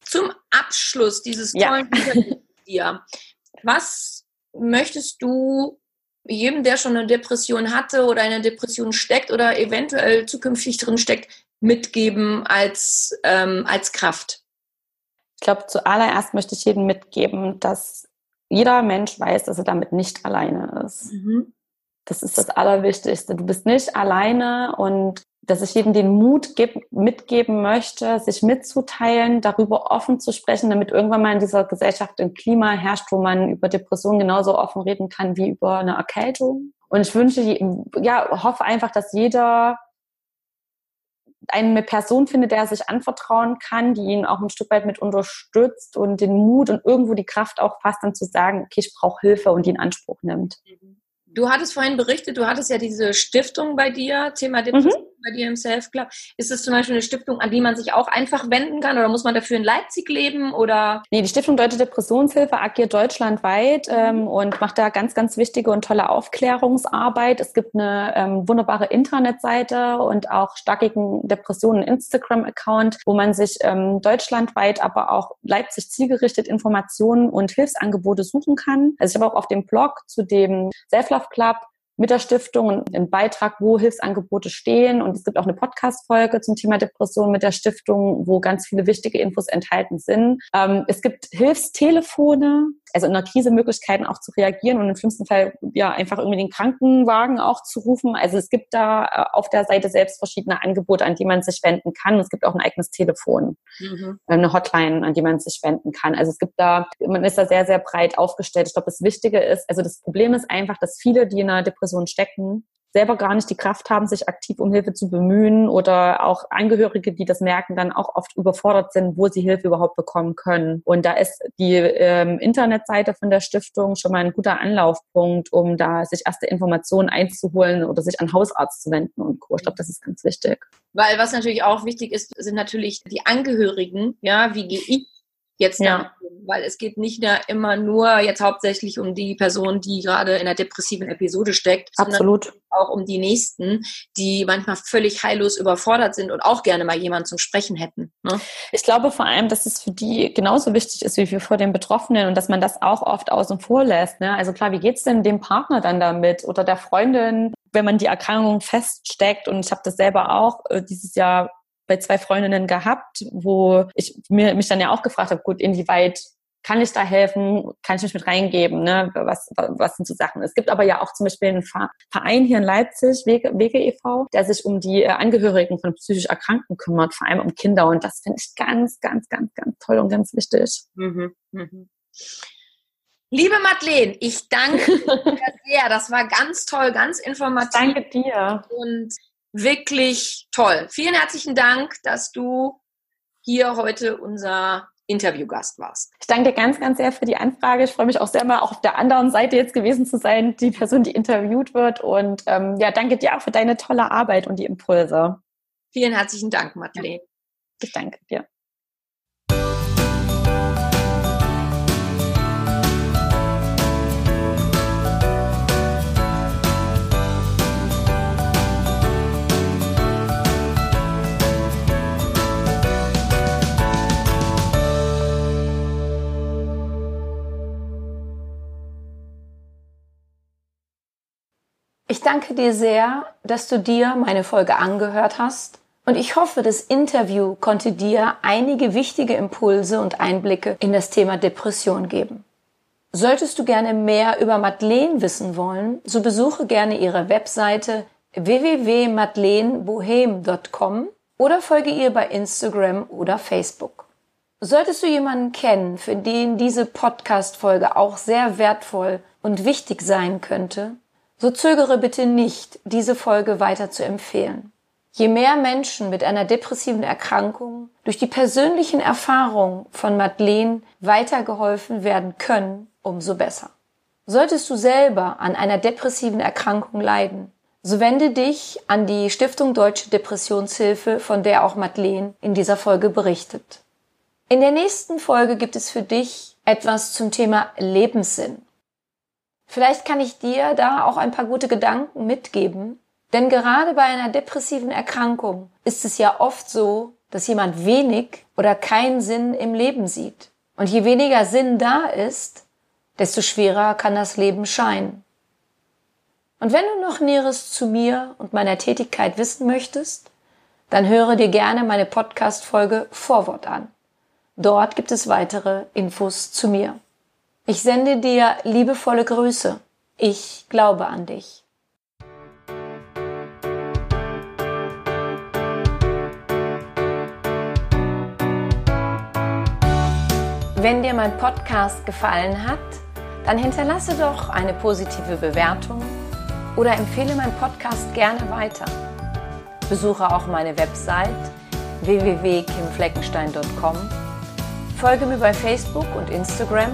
Zum Abschluss dieses tollen ja. Interviews dir. Was möchtest du jedem, der schon eine Depression hatte oder eine Depression steckt oder eventuell zukünftig drin steckt, mitgeben als, ähm, als Kraft? Ich glaube, zuallererst möchte ich jedem mitgeben, dass jeder Mensch weiß, dass er damit nicht alleine ist. Mhm. Das ist das Allerwichtigste. Du bist nicht alleine und dass ich jedem den Mut mitgeben möchte, sich mitzuteilen, darüber offen zu sprechen, damit irgendwann mal in dieser Gesellschaft ein Klima herrscht, wo man über Depressionen genauso offen reden kann wie über eine Erkältung. Und ich wünsche, ja, hoffe einfach, dass jeder eine Person findet, der er sich anvertrauen kann, die ihn auch ein Stück weit mit unterstützt und den Mut und irgendwo die Kraft auch fasst, dann zu sagen, okay, ich brauche Hilfe und die in Anspruch nimmt. Mhm. Du hattest vorhin berichtet, du hattest ja diese Stiftung bei dir, Thema Depression mhm. Bei dir im Self Club. Ist es zum Beispiel eine Stiftung, an die man sich auch einfach wenden kann oder muss man dafür in Leipzig leben oder? Nee, die Stiftung Deutsche Depressionshilfe agiert deutschlandweit mhm. ähm, und macht da ganz, ganz wichtige und tolle Aufklärungsarbeit. Es gibt eine ähm, wunderbare Internetseite und auch starkigen Depressionen Instagram-Account, wo man sich ähm, deutschlandweit, aber auch Leipzig zielgerichtet Informationen und Hilfsangebote suchen kann. Also ich habe auch auf dem Blog zu dem Self-Love Love Club mit der Stiftung einen Beitrag, wo Hilfsangebote stehen. Und es gibt auch eine Podcast-Folge zum Thema Depression mit der Stiftung, wo ganz viele wichtige Infos enthalten sind. Ähm, es gibt Hilfstelefone, also in einer Krise Möglichkeiten auch zu reagieren und im schlimmsten Fall ja einfach irgendwie den Krankenwagen auch zu rufen. Also es gibt da äh, auf der Seite selbst verschiedene Angebote, an die man sich wenden kann. Es gibt auch ein eigenes Telefon, mhm. eine Hotline, an die man sich wenden kann. Also es gibt da, man ist da sehr, sehr breit aufgestellt. Ich glaube, das Wichtige ist, also das Problem ist einfach, dass viele, die in einer Depression stecken, selber gar nicht die Kraft haben, sich aktiv um Hilfe zu bemühen oder auch Angehörige, die das merken, dann auch oft überfordert sind, wo sie Hilfe überhaupt bekommen können. Und da ist die ähm, Internetseite von der Stiftung schon mal ein guter Anlaufpunkt, um da sich erste Informationen einzuholen oder sich an Hausarzt zu wenden und Co. Ich glaube, das ist ganz wichtig. Weil was natürlich auch wichtig ist, sind natürlich die Angehörigen. Ja, wie gehe ich jetzt ja. weil es geht nicht mehr immer nur jetzt hauptsächlich um die Person, die gerade in einer depressiven Episode steckt, Absolut. sondern auch um die nächsten, die manchmal völlig heillos überfordert sind und auch gerne mal jemanden zum Sprechen hätten. Ne? Ich glaube vor allem, dass es für die genauso wichtig ist wie für vor den Betroffenen und dass man das auch oft außen vor lässt. Ne? Also klar, wie geht's denn dem Partner dann damit oder der Freundin, wenn man die Erkrankung feststeckt? Und ich habe das selber auch äh, dieses Jahr bei zwei Freundinnen gehabt, wo ich mir, mich dann ja auch gefragt habe, gut, inwieweit kann ich da helfen? Kann ich mich mit reingeben? Ne? Was, was sind so Sachen? Es gibt aber ja auch zum Beispiel einen Verein hier in Leipzig, Wege, Wege e.V., der sich um die äh, Angehörigen von psychisch Erkrankten kümmert, vor allem um Kinder. Und das finde ich ganz, ganz, ganz, ganz toll und ganz wichtig. Mhm, mhm. Liebe Madeleine, ich danke dir sehr. Das war ganz toll, ganz informativ. Danke dir. Und wirklich toll. Vielen herzlichen Dank, dass du hier heute unser Interviewgast warst. Ich danke dir ganz, ganz sehr für die Anfrage. Ich freue mich auch sehr mal auch auf der anderen Seite jetzt gewesen zu sein, die Person, die interviewt wird. Und ähm, ja, danke dir auch für deine tolle Arbeit und die Impulse. Vielen herzlichen Dank, Madeleine. Ich danke dir. Ich danke dir sehr, dass du dir meine Folge angehört hast und ich hoffe, das Interview konnte dir einige wichtige Impulse und Einblicke in das Thema Depression geben. Solltest du gerne mehr über Madeleine wissen wollen, so besuche gerne ihre Webseite www.madelenebohem.com oder folge ihr bei Instagram oder Facebook. Solltest du jemanden kennen, für den diese Podcast-Folge auch sehr wertvoll und wichtig sein könnte, so zögere bitte nicht, diese Folge weiter zu empfehlen. Je mehr Menschen mit einer depressiven Erkrankung durch die persönlichen Erfahrungen von Madeleine weitergeholfen werden können, umso besser. Solltest du selber an einer depressiven Erkrankung leiden, so wende dich an die Stiftung Deutsche Depressionshilfe, von der auch Madeleine in dieser Folge berichtet. In der nächsten Folge gibt es für dich etwas zum Thema Lebenssinn. Vielleicht kann ich dir da auch ein paar gute Gedanken mitgeben, denn gerade bei einer depressiven Erkrankung ist es ja oft so, dass jemand wenig oder keinen Sinn im Leben sieht. Und je weniger Sinn da ist, desto schwerer kann das Leben scheinen. Und wenn du noch Näheres zu mir und meiner Tätigkeit wissen möchtest, dann höre dir gerne meine Podcast-Folge Vorwort an. Dort gibt es weitere Infos zu mir. Ich sende dir liebevolle Grüße. Ich glaube an dich. Wenn dir mein Podcast gefallen hat, dann hinterlasse doch eine positive Bewertung oder empfehle meinen Podcast gerne weiter. Besuche auch meine Website www.kimfleckenstein.com, folge mir bei Facebook und Instagram